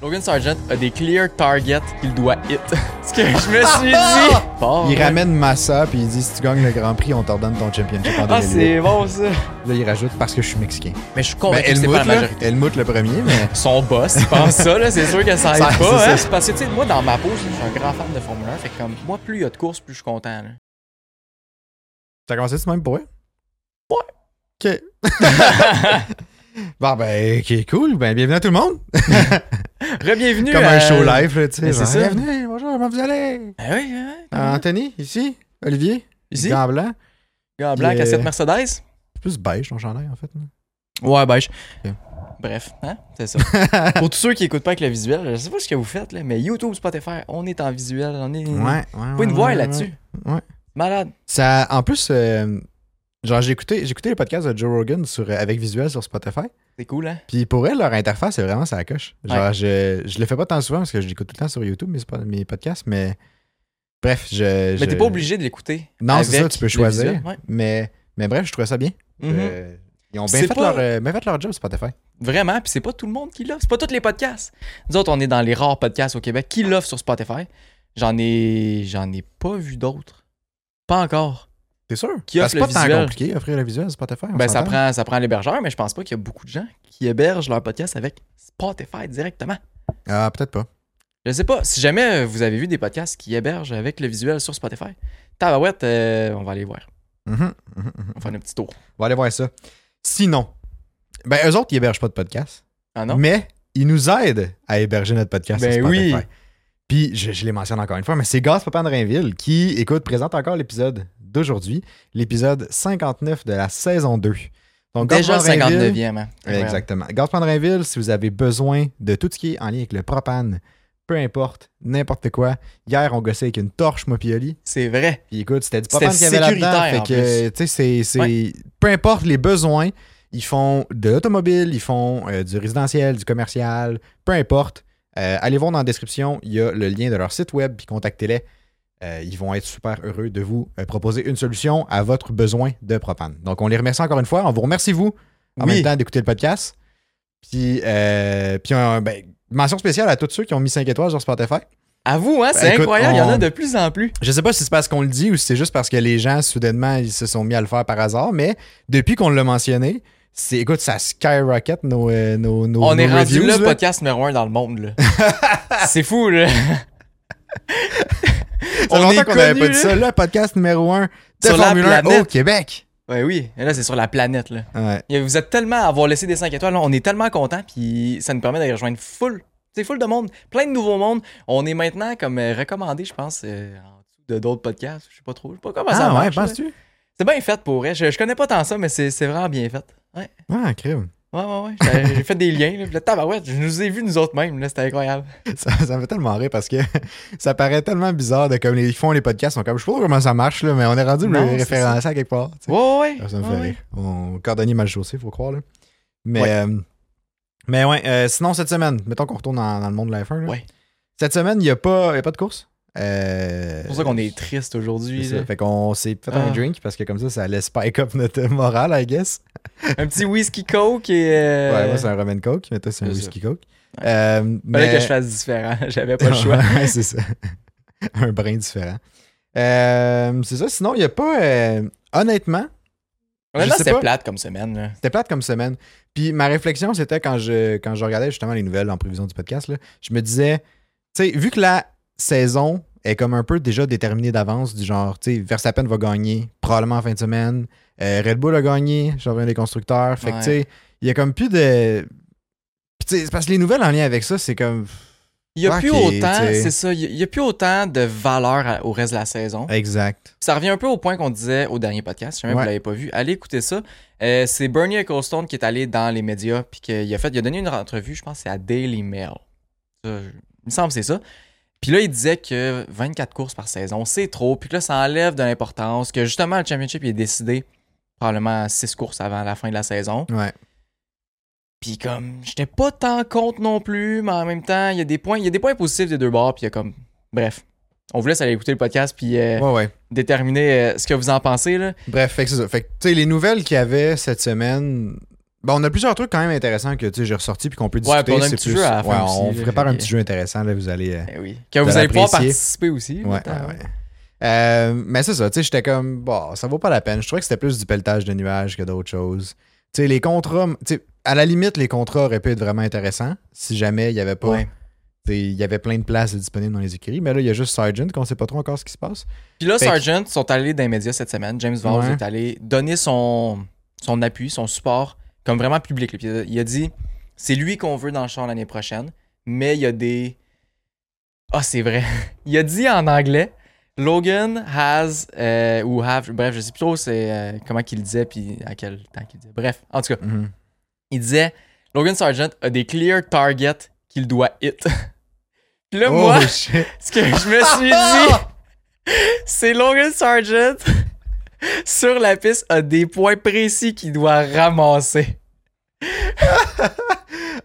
Logan Sargent a des clear targets qu'il doit hit. Ce que je me suis dit. Bon, Il ouais. ramène Massa, puis il dit si tu gagnes le Grand Prix, on t'ordonne ton championship en Ah, 2008. c'est bon ça. Là, il rajoute parce que je suis mexicain. Mais je suis Ben, convaincu que c'est Helmut, pas la là, majorité. Helmut le premier, mais. Son boss, il pense ça, là, c'est sûr que ça aide Ça- pas. c'est Hein? ça. Parce que, tu sais, moi, dans ma peau, je suis un grand fan de Formule 1. Fait que, comme, moi, plus il y a de courses, plus je suis content. Là. T'as commencé ça même pour eux? Ouais. Ok. Bon, ben, ok, cool. Ben, bienvenue à tout le monde. Re-bienvenue. Comme un show live, tu sais. Ben, c'est ça. Bienvenue, bonjour, comment vous allez? Ah oui, hein? Euh, Anthony, ici. Olivier. Ici, Gant blanc. gars blanc, cassette Mercedes. C'est plus beige ton chandail, en fait. là. Ouais, beige. Bref, hein? c'est ça. Pour tous ceux qui écoutent pas avec le visuel, je sais pas ce que vous faites, là, mais YouTube, Spotify, on est en visuel. On est. Ouais, ouais. Vous pouvez nous voir là-dessus. ouais. Malade. Ça, en plus, euh, genre, j'ai écouté, j'ai écouté les podcasts de Joe Rogan sur, euh, avec visuel sur Spotify. C'est cool, hein? Puis pour elle, leur interface, c'est vraiment ça coche. Genre, Ouais. je, je le fais pas tant souvent parce que je l'écoute tout le temps sur YouTube, mes, mes podcasts, mais bref, je. Mais je- t'es pas obligé de l'écouter. Non, c'est ça, tu peux choisir. ouais. Mais, mais bref, je trouvais ça bien. Mhm. Euh, ils ont bien fait, pas- leur, euh, bien fait leur job, Spotify. Vraiment, puis c'est pas tout le monde qui l'offre. C'est pas tous les podcasts. Nous autres, on est dans les rares podcasts au Québec qui l'offrent sur Spotify. J'en ai. J'en ai pas vu d'autres. Pas encore. T'es sûr? Qui offre c'est pas tant compliqué, offrir le visuel Spotify. Ben, ça prend, ça prend l'hébergeur, mais je pense pas qu'il y a beaucoup de gens qui hébergent leur podcast avec Spotify directement. Ah, peut-être pas. Je sais pas. Si jamais euh, vous avez vu des podcasts qui hébergent avec le visuel sur Spotify, tabarouette, euh, on va aller voir. Mhm, mhm, mhm. On va faire un petit tour. On va aller voir ça. Sinon, ben, eux autres, ils hébergent pas de podcast. Ah non? Mais ils nous aident à héberger notre podcast Ben sur Spotify. oui. Puis, je, je les mentionne encore une fois, mais c'est Gaz Papa de Rainville qui, écoute, présente encore l'épisode d'aujourd'hui, l'épisode 59 de la saison 2. Donc, Déjà le Gaz Papa de Rainville- 59e. Hein? Exactement. De Rainville, si vous avez besoin de tout ce qui est en lien avec le propane, peu importe, n'importe quoi. Hier, on gossait avec une torche, moi, puis Oli. C'est vrai. Puis écoute, c'était du propane qu'il y avait là-dedans. Fait que, tu sais, c'est- c'est. Peu importe les besoins, ils font de l'automobile, ils font euh, du résidentiel, du commercial, peu importe. Euh, allez voir dans la description, il y a le lien de leur site web, puis contactez-les. Euh, ils vont être super heureux de vous euh, proposer une solution à votre besoin de propane. Donc, on les remercie encore une fois. On vous remercie, vous, en Oui. même temps d'écouter le podcast. Puis, euh, puis ben, mention spéciale à tous ceux qui ont mis 5 étoiles sur Spotify. À vous, hein? C'est Ben, incroyable. Il y en a de plus en plus. Je sais pas si c'est parce qu'on le dit ou si c'est juste parce que les gens, soudainement, ils se sont mis à le faire par hasard, mais depuis qu'on l'a mentionné, c'est, écoute, ça skyrocket nos, nos, nos, On est rendu le podcast numéro un dans le monde. là. c'est fou, là. Ça on longtemps qu'on n'avait pas dit ça, le podcast numéro 1 de Sur la Formule 1 planète. au Québec. Ouais, oui. Et là, c'est sur la planète. Là. Ouais. Vous êtes tellement à avoir laissé des 5 étoiles. là, on est tellement contents. Puis ça nous permet d'aller rejoindre full. C'est full de monde. Plein de nouveaux mondes. On est maintenant comme euh, recommandé, je pense, euh, en dessous de d'autres podcasts. Je sais pas trop. Je sais pas comment ça Ah ouais, marche. là. penses-tu? C'est bien fait pour vrai. Je, je connais pas tant ça, mais c'est c'est vraiment bien fait. Ouais. Ah, crime. Ouais, ouais, ouais. J'ai- fait des liens. Là. Là, tabarouette, je nous ai vus nous autres mêmes. là, C'était incroyable. Ça, ça me fait tellement rire parce que ça paraît tellement bizarre de comme ils font les podcasts. Sont comme, je sais pas comment ça marche, là, mais on est rendu Non, le référencé à quelque part. Ouais, ouais, Ça me fait Ouais, rire. On cordonnier mal chaussé, faut croire. Là. Mais, Ouais. euh, mais ouais, euh, sinon, cette semaine, mettons qu'on retourne dans, dans le monde de la F1. là. Ouais. Cette semaine, il n'y a, pas- il y a pas de course? Euh, C'est pour ça qu'on est triste aujourd'hui. Fait qu'on s'est fait un Ah. drink parce que comme ça, ça laisse spike up notre morale, I guess. Un petit whisky coke et. euh, Ouais, moi, c'est un rum coke, mais toi, c'est un whisky coke. Ouais. Euh, mais... que je fasse différent. J'avais pas le choix. Ouais, c'est ça. un brin différent. Euh, c'est ça. Sinon, il n'y a pas. honnêtement, Honnêtement, c'était plate comme semaine. C'était plate comme semaine. Puis ma réflexion, c'était quand je, quand je regardais justement les nouvelles en prévision du podcast, là, je me disais, tu sais, vu que la saison est comme un peu déjà déterminée d'avance, du genre, tu sais, Verstappen va gagner probablement en fin de semaine, euh, Red Bull a gagné, champion des constructeurs, fait que tu sais, il y a comme plus de. Puis tu sais, c'est parce que les nouvelles en lien avec ça, c'est comme. Il y a plus autant, c'est ça, il y a- plus autant de valeur à- au reste de la saison. Exact. Ça revient un peu au point qu'on disait au dernier podcast. Si jamais Ouais. vous l'avez pas vu, allez écouter ça. Euh, c'est Bernie Ecclestone qui est allé dans les médias puis qu'il a fait, il a donné une entrevue, je pense c'est à Daily Mail. Ça, je- il me semble que c'est ça. Puis là, il disait que 24 courses par saison, c'est trop. Puis que là, ça enlève de l'importance. Que justement, le championship il est décidé probablement 6 courses avant la fin de la saison. Ouais. Puis comme, j'étais pas tant contre non plus, mais en même temps, il y a des points, il y a des points positifs des deux bords, puis il y a comme, bref. On vous laisse aller écouter le podcast puis euh, Ouais, ouais. déterminer euh, ce que vous en pensez là. Bref, fait que c'est ça. Fait que, tu sais, les nouvelles qu'il y avait cette semaine, Bon, on a plusieurs trucs quand même intéressants que j'ai ressortis puis qu'on peut discuter. on a un petit plus- jeu à la ouais, fin on prépare un petit jeu intéressant, là, vous allez. euh, Eh oui. Que vous allez pouvoir participer aussi. Ouais, ouais. Euh, mais c'est ça, tu sais, j'étais comme, bon, ça vaut pas la peine. Je trouvais que c'était plus du pelletage de nuages que d'autres choses. Tu sais, les contrats, tu à la limite, les contrats auraient pu être vraiment intéressants si jamais il y avait pas. Il y avait plein de places disponibles dans les écuries, mais là, il y a juste Sargent qu'on sait pas trop encore ce qui se passe. Puis là, Fait que- Sargent sont allés dans les médias cette semaine. James Valls est allé donner son, son appui, son support, comme vraiment public. Puis il a- il a dit c'est lui qu'on veut dans le champ l'année prochaine, mais il y a des. Ah, c'est vrai. Il a dit en anglais Logan has, euh, ou have, bref, je sais plus trop c'est, euh, comment qu'il disait, puis à quel temps qu'il disait. Bref, en tout cas, Mhm. il disait Logan Sargent a des clear targets qu'il doit hit. puis là, Oh, moi, shit. ce que je me suis dit, c'est Logan Sargent sur la piste a des points précis qu'il doit ramasser.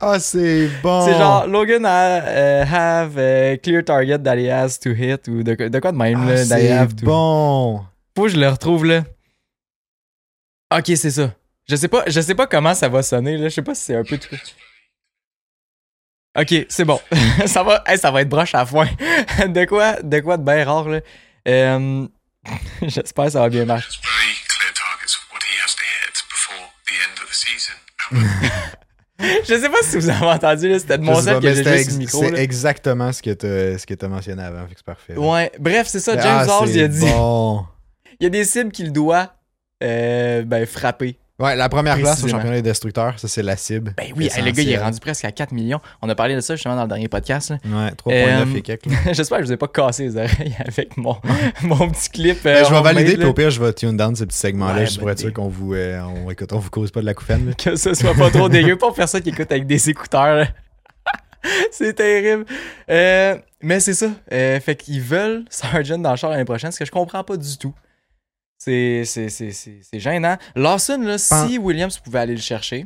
Ah, c'est bon. C'est genre Logan a, euh, have a clear target that he has to hit ou de, de quoi de même Ah, là, c'est to- bon. Faut que je le retrouve là. Ok, c'est ça. Je sais pas, je sais pas comment ça va sonner là. Je sais pas si c'est un peu tout. Ok, c'est bon. ça va, hey, ça va être broche à fin. de quoi, de quoi de bien rare là. Euh, J'espère que ça va bien marcher. Je sais pas si vous avez entendu là, c'était de mon set que j'ai juste ex- micro. C'est exactement ce que que t'as mentionné avant, c'est parfait. là. Ouais, bref, c'est ça. Ah, James Halls, il a dit Bon. il y a des cibles qu'il doit euh, ben, frapper. Ouais, la première place au championnat des destructeurs, ça c'est la cible. Ben oui, hey, le gars, il est rendu presque à 4 millions. On a parlé de ça justement dans le dernier podcast. là. Ouais, 3.9 Euh, et quelques. J'espère que je vous ai pas cassé les oreilles avec mon, mon petit clip. euh, Ben, je vais valider, puis au pire, je vais tune down ce petit segment-là, Ouais, juste pour être sûr idée. qu'on vous, euh, on, écoute, on vous cause pas de la couffaine. que ce soit pas trop dégueu pour personne qui écoute avec des écouteurs. c'est terrible. Euh, mais c'est ça. Fait qu'ils veulent Sargent dans le char l'année prochaine, ce que je comprends pas du tout. C'est, c'est, c'est, c'est, c'est gênant. Lawson, là, si Williams pouvait aller le chercher,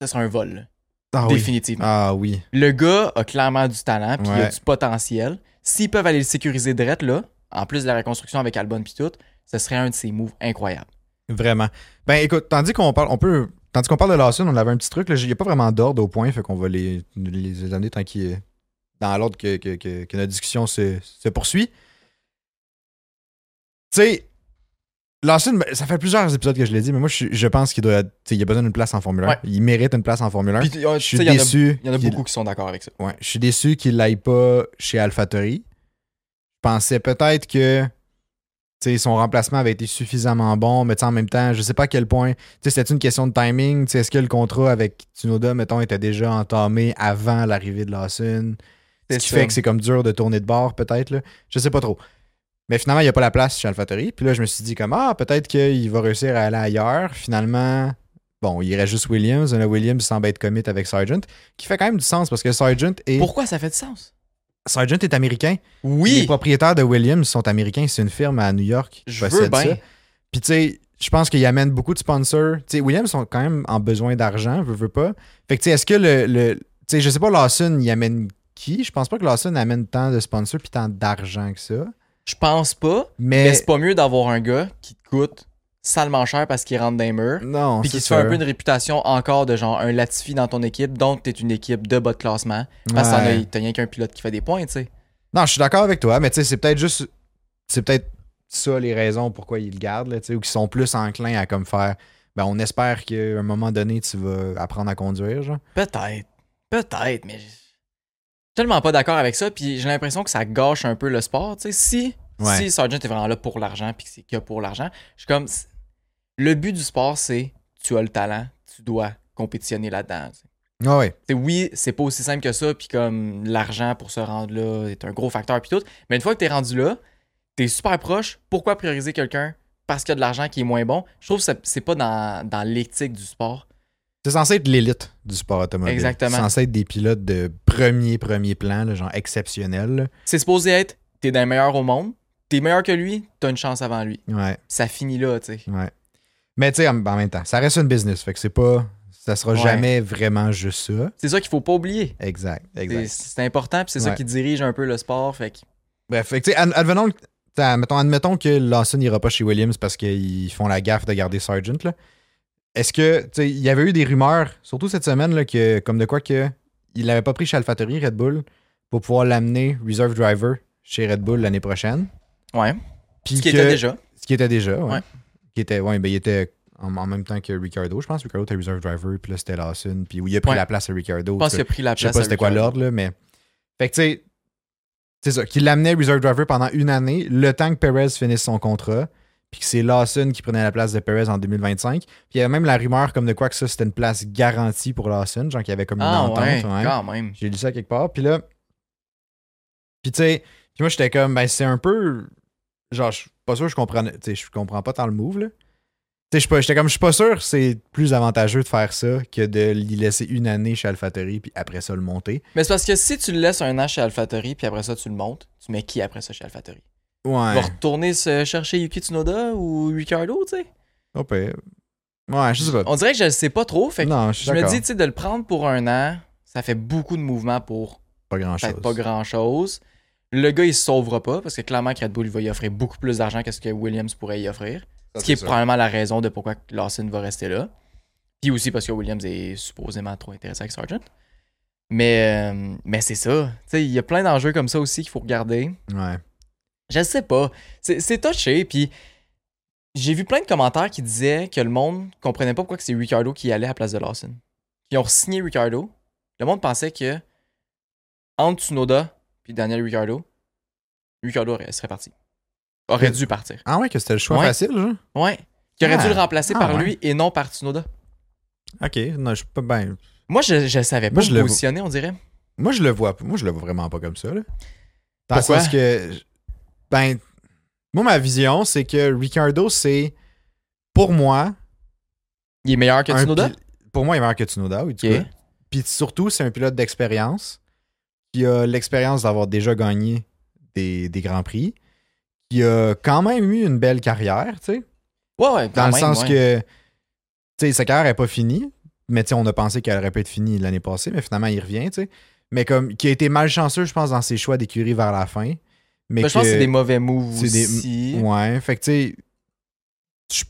ce serait un vol. Ah oui. Définitivement. Ah oui. Le gars a clairement du talent, puis il a du potentiel. S'ils peuvent aller le sécuriser direct là, en plus de la reconstruction avec Albon puis tout, ce serait un de ses moves incroyables. Vraiment. Ben écoute, tandis qu'on parle, on peut. Tandis qu'on parle de Lawson, on avait un petit truc, il n'y a pas vraiment d'ordre au point, fait qu'on va les, les amener tant qu'il est dans l'ordre que, que, que- que notre discussion se, se poursuit. Tu sais, Lawson, ben, ça fait plusieurs épisodes que je l'ai dit, mais moi je, je pense qu'il doit. Il a besoin d'une place en Formule 1. Ouais. Il mérite une place en Formule 1. Puis, euh, je suis ça, il y en a- déçu. Il y en a beaucoup qui sont d'accord avec ça. Ouais, je suis déçu qu'il l'aille pas chez AlphaTauri. Je pensais peut-être que son remplacement avait été suffisamment bon, mais en même temps, je sais pas à quel point. tu sais, C'était une question de timing. Tu sais, Est-ce que le contrat avec Tsunoda, mettons, était déjà entamé avant l'arrivée de Lawson? Ce qui ça. fait que c'est comme dur de tourner de bord, peut-être. là. Je sais pas trop. Mais finalement, il n'y a pas la place chez AlphaTauri. Puis là, je me suis dit comme Ah, peut-être qu'il va réussir à aller ailleurs. Finalement, bon, il reste juste Williams. Là, Williams semble être commit avec Sargent, qui fait quand même du sens parce que Sargent est, Pourquoi ça fait du sens? Sargent est américain. Les Oui, propriétaires de Williams sont américains. C'est une firme à New York qui je veux possède bien. ça. Puis tu sais, je pense qu'il amène beaucoup de sponsors. Tu sais, Williams sont quand même en besoin d'argent, veut, veut pas. Fait que tu sais, est-ce que le, le- tu sais, je sais pas Lawson, il amène qui? Je pense pas que Lawson amène tant de sponsors puis tant d'argent que ça. Je pense pas, Mais, mais c'est pas mieux d'avoir un gars qui te coûte salement cher parce qu'il rentre dans les murs. non, Puis qui se fait un peu une réputation encore de genre un Latifi dans ton équipe, donc t'es une équipe de bas de classement. Parce que Ouais. t'as rien qu'un pilote qui fait des points, tu sais. Non, je suis d'accord avec toi, mais tu sais, c'est peut-être juste. C'est peut-être ça les raisons pourquoi ils le gardent, là, tu sais, ou qui sont plus enclins à comme faire. Ben, on espère qu'à un moment donné, tu vas apprendre à conduire, genre. Peut-être. Peut-être, mais tellement pas d'accord avec ça. Puis j'ai l'impression que ça gâche un peu le sport. Tu sais, si, Ouais. si Sargent est vraiment là pour l'argent, puis que c'est que pour l'argent, je suis comme. Le but du sport, c'est tu as le talent, tu dois compétitionner là-dedans. tu sais. Ah ouais. Oui, c'est pas aussi simple que ça, puis comme l'argent pour se rendre là est un gros facteur, puis tout. Mais une fois que t'es rendu là, t'es super proche. Pourquoi prioriser quelqu'un? Parce qu'il y a de l'argent qui est moins bon Je trouve que c'est pas dans, dans l'éthique du sport. C'est censé être l'élite du sport automobile. Exactement. C'est censé être des pilotes de premier, premier plan, là, genre exceptionnels. là. C'est supposé être t'es d'un meilleur au monde, t'es meilleur que lui, t'as une chance avant lui. Ouais, Ça finit là, tu sais. ouais. Mais tu sais, en, en même temps, ça reste une business. Fait que c'est pas. Ça sera Ouais. jamais vraiment juste ça. C'est ça qu'il faut pas oublier. Exact, C'est exact. c'est important, puis c'est ça qui dirige un peu le sport. Fait que Bref, fait que, tu sais, advenons, admettons, admettons que Lawson n'ira pas chez Williams parce qu'ils font la gaffe de garder Sargent. Là. Est-ce que, tu sais, il y avait eu des rumeurs, surtout cette semaine, là, que, comme de quoi que il l'avait pas pris chez AlphaTauri, Red Bull, pour pouvoir l'amener reserve driver chez Red Bull l'année prochaine. Ouais. Puis Ce qui que- était déjà. Ce qui était déjà, ouais. Ouais. Qui était, ouais, ben, il était en, en même temps que Ricardo, je pense. Ricardo était reserve driver, puis là, c'était Lawson, puis oui, il a pris Ouais. la place à Ricardo. Je pense qu'il a pris la Je sais place. pas c'était quoi l'ordre, là, mais. Fait que, tu sais, c'est ça, qu'il l'amenait reserve driver pendant une année, le temps que Perez finisse son contrat, puis que c'est Lawson qui prenait la place de Perez en 2025. Puis il y avait même la rumeur comme de quoi que ça, c'était une place garantie pour Lawson, genre qu'il y avait comme une Ah entente. ouais, ouais. quand même. J'ai lu ça quelque part. Puis là. Puis tu sais, puis moi j'étais comme, ben c'est un peu. Genre, je suis pas sûr que je comprends. Tu sais, je comprends pas tant le move, là. Tu sais, j'étais comme, je suis pas sûr que c'est plus avantageux de faire ça que de l'y laisser une année chez AlphaTauri, puis après ça le monter. Mais c'est parce que si tu le laisses un an chez AlphaTauri, puis après ça, tu le montes, tu mets qui après ça chez AlphaTauri Ouais. Vas retourner se chercher Yuki Tsunoda ou Ricardo, tu sais? Pire. Ouais, je sais pas. On dirait que je le sais pas trop. Fait que non, je suis je me dis, tu sais, de le prendre pour un an, ça fait beaucoup de mouvements pour pas grand chose. pas grand chose. Le gars, il se sauvera pas parce que clairement, Red Bull il va y offrir beaucoup plus d'argent que ce que Williams pourrait y offrir. Ce qui est probablement la raison de pourquoi Lawson va rester là. Puis aussi parce que Williams est supposément trop intéressé avec Sargent. Mais, euh, mais c'est ça. Tu sais, il y a plein d'enjeux comme ça aussi qu'il faut regarder. Ouais. Je sais pas. C'est touché. Puis j'ai vu plein de commentaires qui disaient que le monde comprenait pas pourquoi c'est Ricardo qui allait à la place de Lawson. Qui ont signé Ricardo. Le monde pensait que entre Tsunoda puis Daniel Ricardo, Ricardo serait parti. Aurait dû partir. Ah ouais, que c'était le choix Ouais. facile, genre? Ouais. Qui aurait Ah. dû le remplacer Ah, par ouais. lui et non par Tsunoda. Ok, non, je suis pas ben. Moi, je, je savais pas Moi, je le positionner, on dirait. Moi, je le vois. Moi, je le vois vraiment pas comme ça. Là. Dans Pourquoi? le sens que. Ben. Moi, ma vision, c'est que Ricardo, c'est. Pour moi. Il est meilleur que un Tsunoda? Pour moi, il est meilleur que Tsunoda, oui, du Ok. coup. Puis surtout, c'est un pilote d'expérience. Qui a l'expérience d'avoir déjà gagné des, des Grands Prix. Qui a quand même eu une belle carrière, tu sais. Ouais, ouais. Dans le même, sens ouais. que. Tu sais, sa carrière n'est pas finie. Mais tu sais, on a pensé qu'elle aurait pu être finie l'année passée, mais finalement, il revient, tu sais. Mais comme. Qui a été malchanceux, je pense, dans ses choix d'écurie vers la fin. Mais Ben, je pense que c'est des mauvais moves c'est des- aussi. Ouais, fait que tu sais, je suis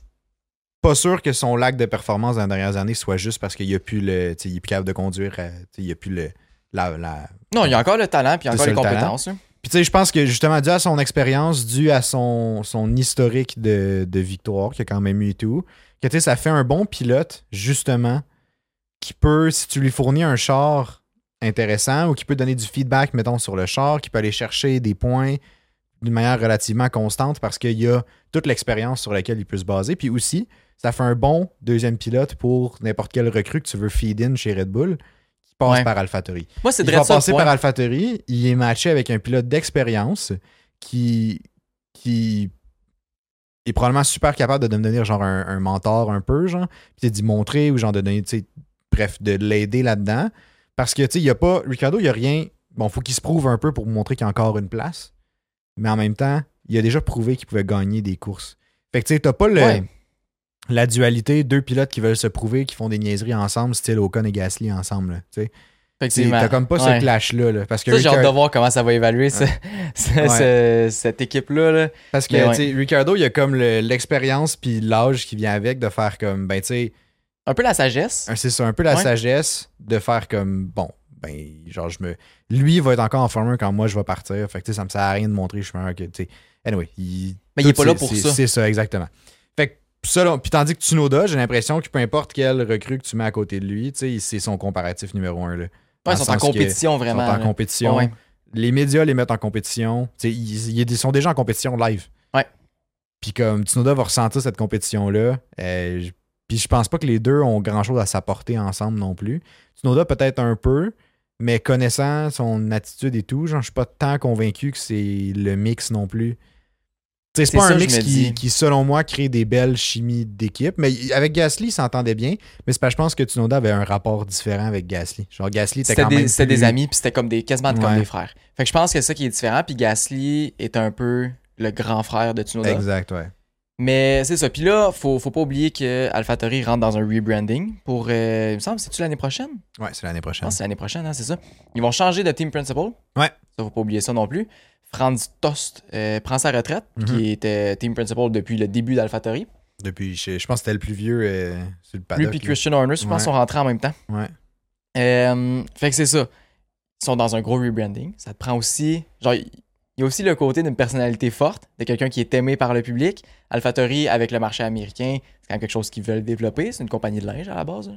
pas sûr que son lac de performance dans les dernières années soit juste parce qu'il a plus le, il est plus capable de conduire, euh, il a plus le, la, la- Non, il y a encore le talent puis il y a encore les compétences. hein. Puis tu sais, je pense que justement dû à son expérience, dû à son, son historique de, de victoire qu'il a quand même eu et tout, que tu sais, ça fait un bon pilote justement qui peut, si tu lui fournis un char intéressant ou qui peut donner du feedback, mettons, sur le char, qui peut aller chercher des points d'une manière relativement constante parce qu'il y a toute l'expérience sur laquelle il peut se baser. Puis aussi, ça fait un bon deuxième pilote pour n'importe quel recrue que tu veux feed in chez Red Bull qui passe Ouais. par AlphaTauri. Moi, c'est Il de va passer par AlphaTauri, il est matché avec un pilote d'expérience qui, qui est probablement super capable de devenir genre un, un mentor un peu, genre, puis d'y montrer ou genre de donner, bref, de l'aider là-dedans. Parce que, tu sais, il y a pas, Ricardo, il y a rien, bon, faut qu'il se prouve un peu pour montrer qu'il y a encore une place, mais en même temps, il a déjà prouvé qu'il pouvait gagner des courses. Fait que, tu sais, t'as pas le, Ouais. la dualité, deux pilotes qui veulent se prouver, qui font des niaiseries ensemble, style Ocon et Gasly ensemble, tu sais. T'as comme pas Ouais. ce clash-là. là, parce que Ça, j'ai hâte de voir comment ça va évaluer ce- ce- Ouais. ce- cette équipe-là. là. Parce que tu sais, Ricardo, il a comme le- l'expérience puis l'âge qui vient avec de faire comme, ben tu sais, Un peu la sagesse. un- c'est ça, un peu la Ouais. sagesse de faire comme, bon, ben genre je me... Lui va être encore en Formule 1 quand moi je vais partir. Fait que tu sais, ça me sert à rien de montrer je suis meilleur que, tu sais. Anyway, il... Mais il est pas là pour ça. C'est ça, exactement. Fait que ça, là, puis tandis que Tsunoda, j'ai l'impression que peu importe quel recrue que tu mets à côté de lui, tu sais, c'est son comparatif numéro un, là. Ouais, ils sont en compétition Ils vraiment. sont en là. compétition. Ouais. Les médias les mettent en compétition. Tu sais, ils, ils- ils sont déjà en compétition live. Ouais. Puis comme Tsunoda va ressentir cette compétition-là, euh, puis je pense pas que les deux ont grand-chose à s'apporter ensemble non plus. Tsunoda peut-être un peu, mais connaissant son attitude et tout, genre, je suis pas tant convaincu que c'est le mix non plus. C'est pas ça, un mix qui, qui, selon moi, crée des belles chimies d'équipe. Mais avec Gasly, il s'entendait bien. Mais c'est que je pense que Tsunoda avait un rapport différent avec Gasly. Genre, Gasly était C'était quand des, même. c'était des amis, puis c'était comme des, quasiment comme des frères. Fait que je pense que c'est ça qui est différent. Puis Gasly est un peu le grand frère de Tsunoda. Exact, ouais. Mais c'est ça. Puis là, faut, faut pas oublier que AlphaTauri rentre dans un rebranding pour, euh, il me semble, c'est-tu l'année prochaine? Ouais, c'est l'année prochaine. pense que c'est l'année prochaine, hein, c'est ça. Ils vont changer de team principal. Ouais. Ça, faut pas oublier ça non plus. Franz Tost euh, prend sa retraite, Mhm. qui était team principal depuis le début d'AlphaTauri. Depuis, je, je pense que c'était le plus vieux euh, sur le Lui paddock. puis là. Christian Horner, je pense, Ouais. sont rentrés en même temps. Ouais. Euh, fait que c'est ça. Ils sont dans un gros rebranding. Ça te prend aussi. Genre, il y a aussi le côté d'une personnalité forte, de quelqu'un qui est aimé par le public. AlphaTauri, avec le marché américain, c'est quand même quelque chose qu'ils veulent développer. C'est une compagnie de linge à la base.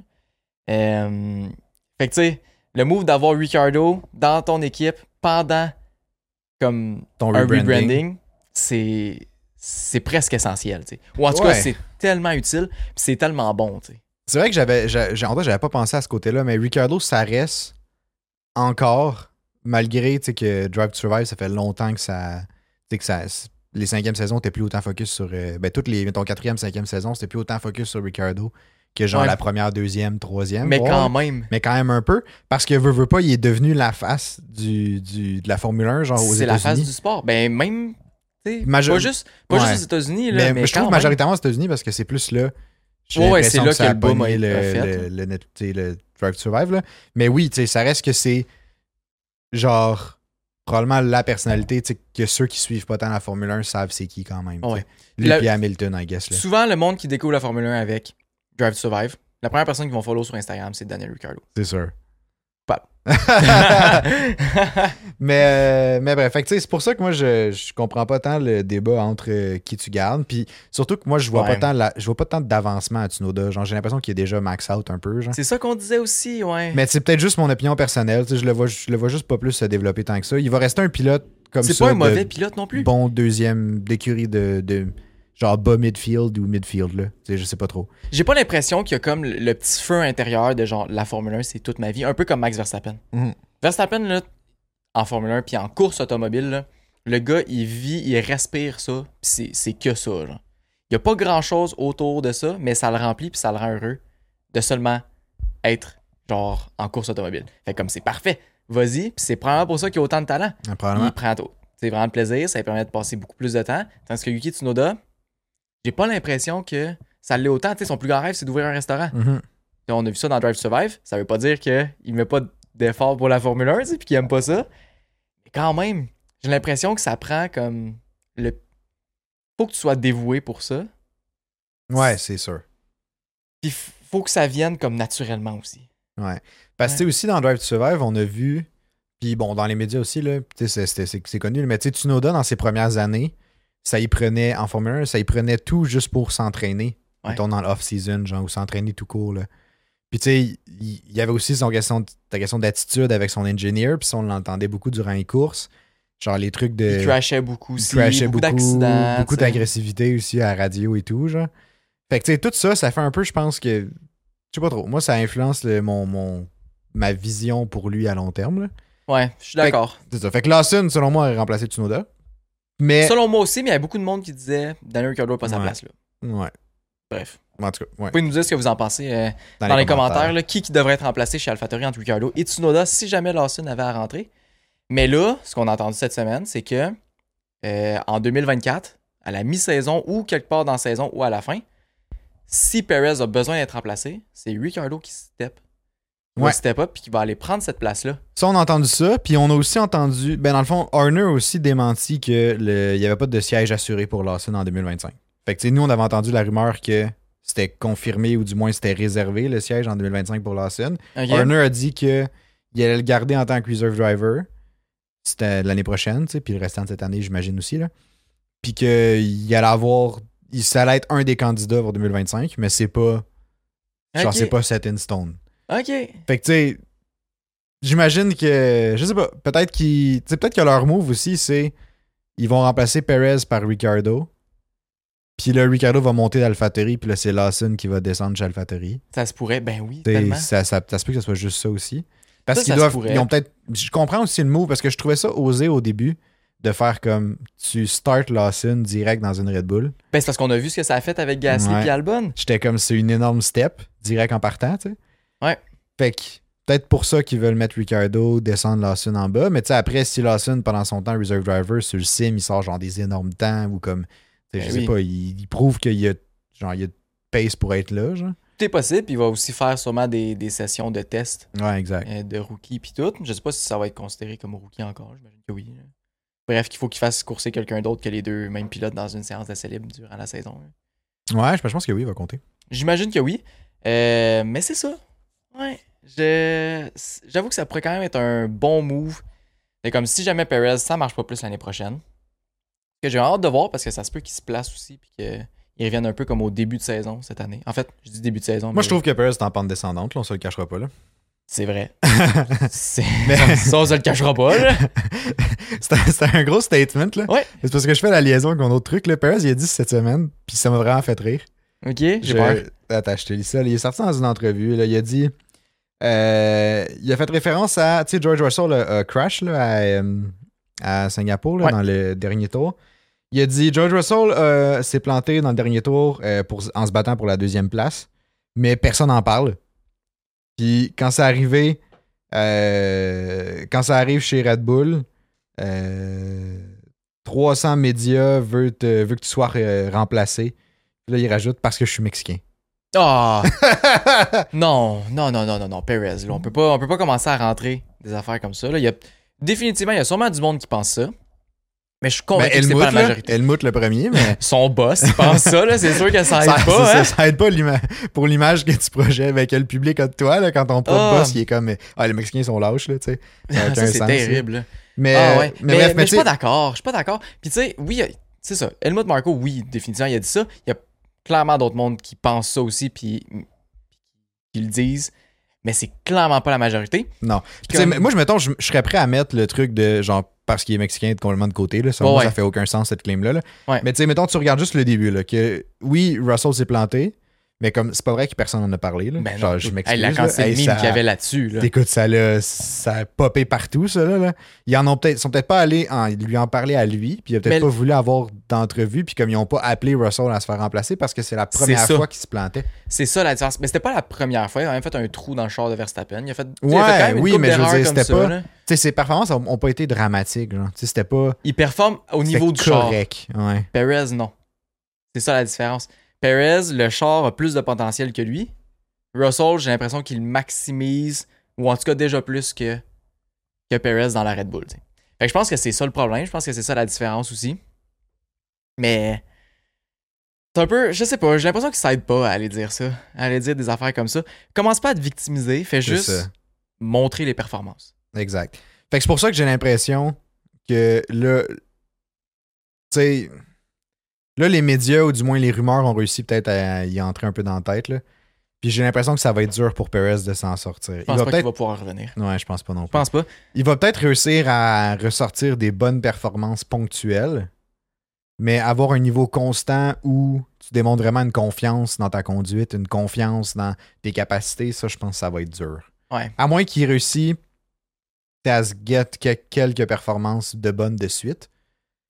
Euh, fait que tu sais, le move d'avoir Ricardo dans ton équipe pendant comme Ton un rebranding. c'est c'est presque essentiel. Ou en tout Ouais. cas, c'est tellement utile, puis c'est tellement bon. C'est vrai que j'avais, j'avais pas pensé à ce côté-là, mais Ricardo, ça reste encore, malgré tu sais, que Drive to Survive, ça fait longtemps que ça. que ça les cinquièmes saisons étaient plus autant focus sur. euh, ben, toutes les. Mettons, quatrième, cinquième saison, c'était plus autant focus sur Ricardo que genre Ouais. la première, deuxième, troisième. Mais quand même, Mais quand même un peu. Parce que veut, veut pas, il est devenu la face du, du- de la Formule 1, genre aux c'est la face États-Unis. du sport. Ben même, Major- pas juste, pas Ouais. juste aux États-Unis, Mais, mais, je trouve majoritairement aux États-Unis parce que c'est plus là. Ouais, c'est là que le boom a- le, fait, le, sais, le Drive to Survive. Là. Mais oui, tu sais, ça reste que c'est genre probablement la personnalité tu sais, que ceux qui suivent pas tant la Formule 1 savent c'est qui quand même. Ouais. Lui puis Hamilton, I guess. Là. Souvent, le monde qui découvre la Formule 1 avec Drive to Survive, la première personne qu'ils vont follow sur Instagram, c'est Daniel Ricciardo. C'est sûr. Mais, euh, mais bref, c'est pour ça que moi, je, je comprends pas tant le débat entre euh, qui tu gardes. Puis surtout que moi, je vois Ouais. pas tant la- je vois pas tant d'avancement à Tsunoda. Genre, j'ai l'impression qu'il est déjà max out un peu. C'est ça qu'on disait aussi, ouais. Mais c'est peut-être juste mon opinion personnelle. Je le, vois, je le vois juste pas plus se développer tant que ça. Il va rester un pilote comme ça. c'est pas un mauvais pilote non plus. Bon deuxième d'écurie de, de genre bas midfield ou midfield. Là. Je sais pas trop. J'ai pas l'impression qu'il y a comme le, le petit feu intérieur de genre la Formule 1, c'est toute ma vie. Un peu comme Max Verstappen. Mhm. Verstappen, là, en Formule 1 puis en course automobile, là, le gars, il vit, il respire ça, puis c'est, c'est que ça. Genre. Il y a pas grand chose autour de ça, mais ça le remplit puis ça le rend heureux de seulement être genre en course automobile. Fait comme c'est parfait. Vas-y, puis c'est probablement pour ça qu'il y a autant de talent. Ah, probablement. Il prend tout. C'est vraiment de plaisir, ça lui permet de passer beaucoup plus de temps. Tandis que Yuki Tsunoda, j'ai pas l'impression que ça l'est autant. Tu sais, son plus grand rêve, c'est d'ouvrir un restaurant. Mhm. Puis On a vu ça dans Drive to Survive. Ça veut pas dire qu'il met pas d'effort pour la Formule 1, tu sais, puis qu'il aime pas ça. Mais quand même, j'ai l'impression que ça prend comme le. Faut que tu sois dévoué pour ça. Ouais, c'est sûr. Puis faut que ça vienne comme naturellement aussi. Ouais. Parce que tu sais, aussi dans Drive to Survive, on a vu, puis bon, dans les médias aussi, là, c'est connu, mais tu sais, Tsunoda, dans ses premières années, ça y prenait, en Formule 1, ça y prenait tout juste pour s'entraîner. Ouais. Mettons dans l'off-season, genre, ou s'entraîner tout court, là. Puis tu sais, il il y avait aussi son question, ta question d'attitude avec son engineer, puis ça, on l'entendait beaucoup durant les courses. Genre les trucs de. Il crashait beaucoup Il aussi. crashait beaucoup, beaucoup, d'accidents. beaucoup d'agressivité aussi à la radio et tout, genre. Fait que, tu sais, tout ça, ça fait un peu, je pense que. Je sais pas trop. Moi, ça influence le- mon, mon, ma vision pour lui à long terme, là. Ouais, je suis d'accord. C'est ça. Fait que Lawson, selon moi, aurait remplacé Tsunoda. Mais. Selon moi aussi, mais il y a beaucoup de monde qui disait Daniel Ricciardo n'a pas sa Ouais. place là. Ouais. Bref. En tout cas, ouais. Vous pouvez nous dire ce que vous en pensez euh, dans, les, commentaires, là, qui, qui devrait être remplacé chez AlphaTauri entre Ricciardo et Tsunoda si jamais Lawson avait à rentrer? Mais là, ce qu'on a entendu cette semaine, c'est que euh, en 2024, à la mi-saison ou quelque part dans la saison ou à la fin, si Perez a besoin d'être remplacé, c'est Ricciardo qui step. Ouais. step up puis qui va aller prendre cette place-là. Ça, on a entendu ça. Puis on a aussi entendu. Ben, dans le fond, Horner a aussi démenti qu'il n'y avait pas de siège assuré pour Lawson en 2025. Fait que, nous, on avait entendu la rumeur que c'était confirmé ou du moins c'était réservé le siège en 2025 pour Lawson. Ok? Horner a dit qu'il allait le garder en tant que reserve driver. C'était l'année prochaine, tu sais, puis le restant de cette année, j'imagine aussi. Là. Puis qu'il allait avoir. il- Ça allait être un des candidats pour 2025, mais c'est pas. Genre, Ok. c'est pas set in stone. Ok. Fait que, tu sais, j'imagine que. Je sais pas. Peut-être qu'ils. Peut-être que leur move aussi, c'est. Ils vont remplacer Perez par Ricardo. Puis là, Ricardo va monter d'AlphaTauri, puis là, c'est Lawson qui va descendre chez AlphaTauri. Ça se pourrait. Ben oui, tellement. Ça, ça, ça se peut que ce soit juste ça aussi. Parce qu'ils doivent. Ils ont peut-être. Je comprends aussi le move parce que je trouvais ça osé au début de faire comme tu start Lawson direct dans une Red Bull. Ben, c'est parce qu'on a vu ce que ça a fait avec Gasly Ouais. et Albon. J'étais comme c'est une énorme step direct en partant, tu sais. Ouais. Fait que peut-être pour ça qu'ils veulent mettre Ricardo, descendre Lawson en bas. Mais tu sais, après, si Lawson, pendant son temps reserve driver, sur le sim, il sort genre des énormes temps ou comme. sais, Ben je sais pas, il, il prouve qu'il y a genre il y a de pace pour être là, genre. Tout est possible, puis il va aussi faire sûrement des, des sessions de test Ouais, exact. euh, de rookie puis tout. Je sais pas si ça va être considéré comme rookie encore, j'imagine que oui. là. Bref, qu'il faut qu'il fasse courser quelqu'un d'autre que les deux mêmes pilotes dans une séance d'essai libre durant la saison. là. Ouais, je je pense que oui, il va compter. J'imagine que oui. Euh, mais c'est ça. Ouais. Je- J'avoue que ça pourrait quand même être un bon move. C'est comme si jamais Perez, ça marche pas plus l'année prochaine. Que j'ai hâte de voir parce que ça se peut qu'il se place aussi puis qu'il revienne un peu comme au début de saison cette année. En fait, je dis début de saison. Moi, mais je trouve que Perez est en pente descendante, là, on se le cachera pas. là. C'est vrai. Mais- ça, on se le cachera pas, là. C'était un gros statement. Là. Ouais. C'est parce que je fais la liaison avec un autre truc. Là. Perez, il a dit cette semaine, puis ça m'a vraiment fait rire. Ok, j'ai Je- peur. Attends, je te lis ça. Il est sorti dans une entrevue. Là, il a dit. Euh, il a fait référence à. Tu sais, George Russell a, a crash là, à, euh, à Singapour là, Ouais. dans le dernier tour. Il a dit George Russell euh, s'est planté dans le dernier tour euh, pour, en se battant pour la deuxième place, mais personne n'en parle. Puis quand arrivé, euh, quand ça arrive chez Red Bull, euh, 300 médias veulent, te- veulent que tu sois remplacé. Puis là, il rajoute parce que je suis mexicain. Ah! non, non, non, non, non, non, Perez, là, on peut pas, on peut pas commencer à rentrer des affaires comme ça. Là. Il y a, définitivement, il y a sûrement du monde qui pense ça. Mais je suis Ben, convaincu que c'est pas la là, majorité. Helmut le premier, mais Son boss, il pense ça, là, c'est sûr que ça aide ça, pas, ça- hein? ça aide pas pour l'image que tu projettes, que le public a de toi, là, quand ton propre Ah. boss, il est comme Ah, les Mexicains sont lâches, là, tu sais. Ça c'est terrible. Mais, ah ouais. mais, Mais, bref, mais mais je suis pas d'accord. Je suis pas d'accord. Puis tu sais, oui, c'est ça. Helmut Marco, oui, définitivement, il a dit ça. Il a clairement d'autres mondes qui pensent ça aussi, puis qui le disent. Mais c'est clairement pas la majorité. non. Comme- moi, je mettons, je, je serais prêt à mettre le truc de genre parce qu'il est mexicain de complètement de côté. Là. Ça, Ouais, moi, ouais. ça fait aucun sens, cette claim-là. là. Ouais. Mais tu sais, mettons, tu regardes juste le début, là, que oui, Russell s'est planté, mais comme c'est pas vrai que personne n'en a parlé. Là. Ben genre, non, je hey, m'excuse. la là. quantité de Hey, qu'il y avait là-dessus. Là. Écoute, ça, l'a- ça a popé partout, ça. Là, là. Ils en ont peut-être, sont peut-être pas allés en- lui en parler à lui, puis il a peut-être pas voulu avoir d'entrevue, puis comme ils ont pas appelé Russell à se faire remplacer parce que c'est la première fois qu'il se plantait. C'est ça la différence. Mais c'était pas la première fois. Il a même fait un trou dans le char de Verstappen. Il a fait, il a Ouais, fait quand même une oui, mais je veux dire, c'était ça, pas- là. Ses performances ont, ont pas été dramatiques. Genre. Tu sais, C'était pas. Il performe au niveau du char. correct. Ouais. Perez, non. C'est ça la différence. Perez, le char a plus de potentiel que lui. Russell, j'ai l'impression qu'il maximise, ou en tout cas déjà plus que, que Perez dans la Red Bull. Fait que je pense que c'est ça le problème. Je pense que c'est ça la différence aussi. Mais. C'est un peu. Je sais pas, j'ai l'impression qu'il s'aide pas à aller dire ça. À aller dire des affaires comme ça. Commence pas à te victimiser, fais juste ça. montrer les performances. Exact. Fait que c'est pour ça que j'ai l'impression que là. Tu sais. Là, les médias, ou du moins les rumeurs, ont réussi peut-être à y entrer un peu dans la tête. Là. Puis j'ai l'impression que ça va être dur pour Perez de s'en sortir. Je Il pense va pas qu'il peut-être. va pouvoir revenir. Ouais, je pense pas non Je plus. pense pas. Il va peut-être réussir à ressortir des bonnes performances ponctuelles, mais avoir un niveau constant où tu démontres vraiment une confiance dans ta conduite, une confiance dans tes capacités, ça, je pense que ça va être dur. Ouais. À moins qu'il réussisse à se get que- quelques performances de bonnes de suite.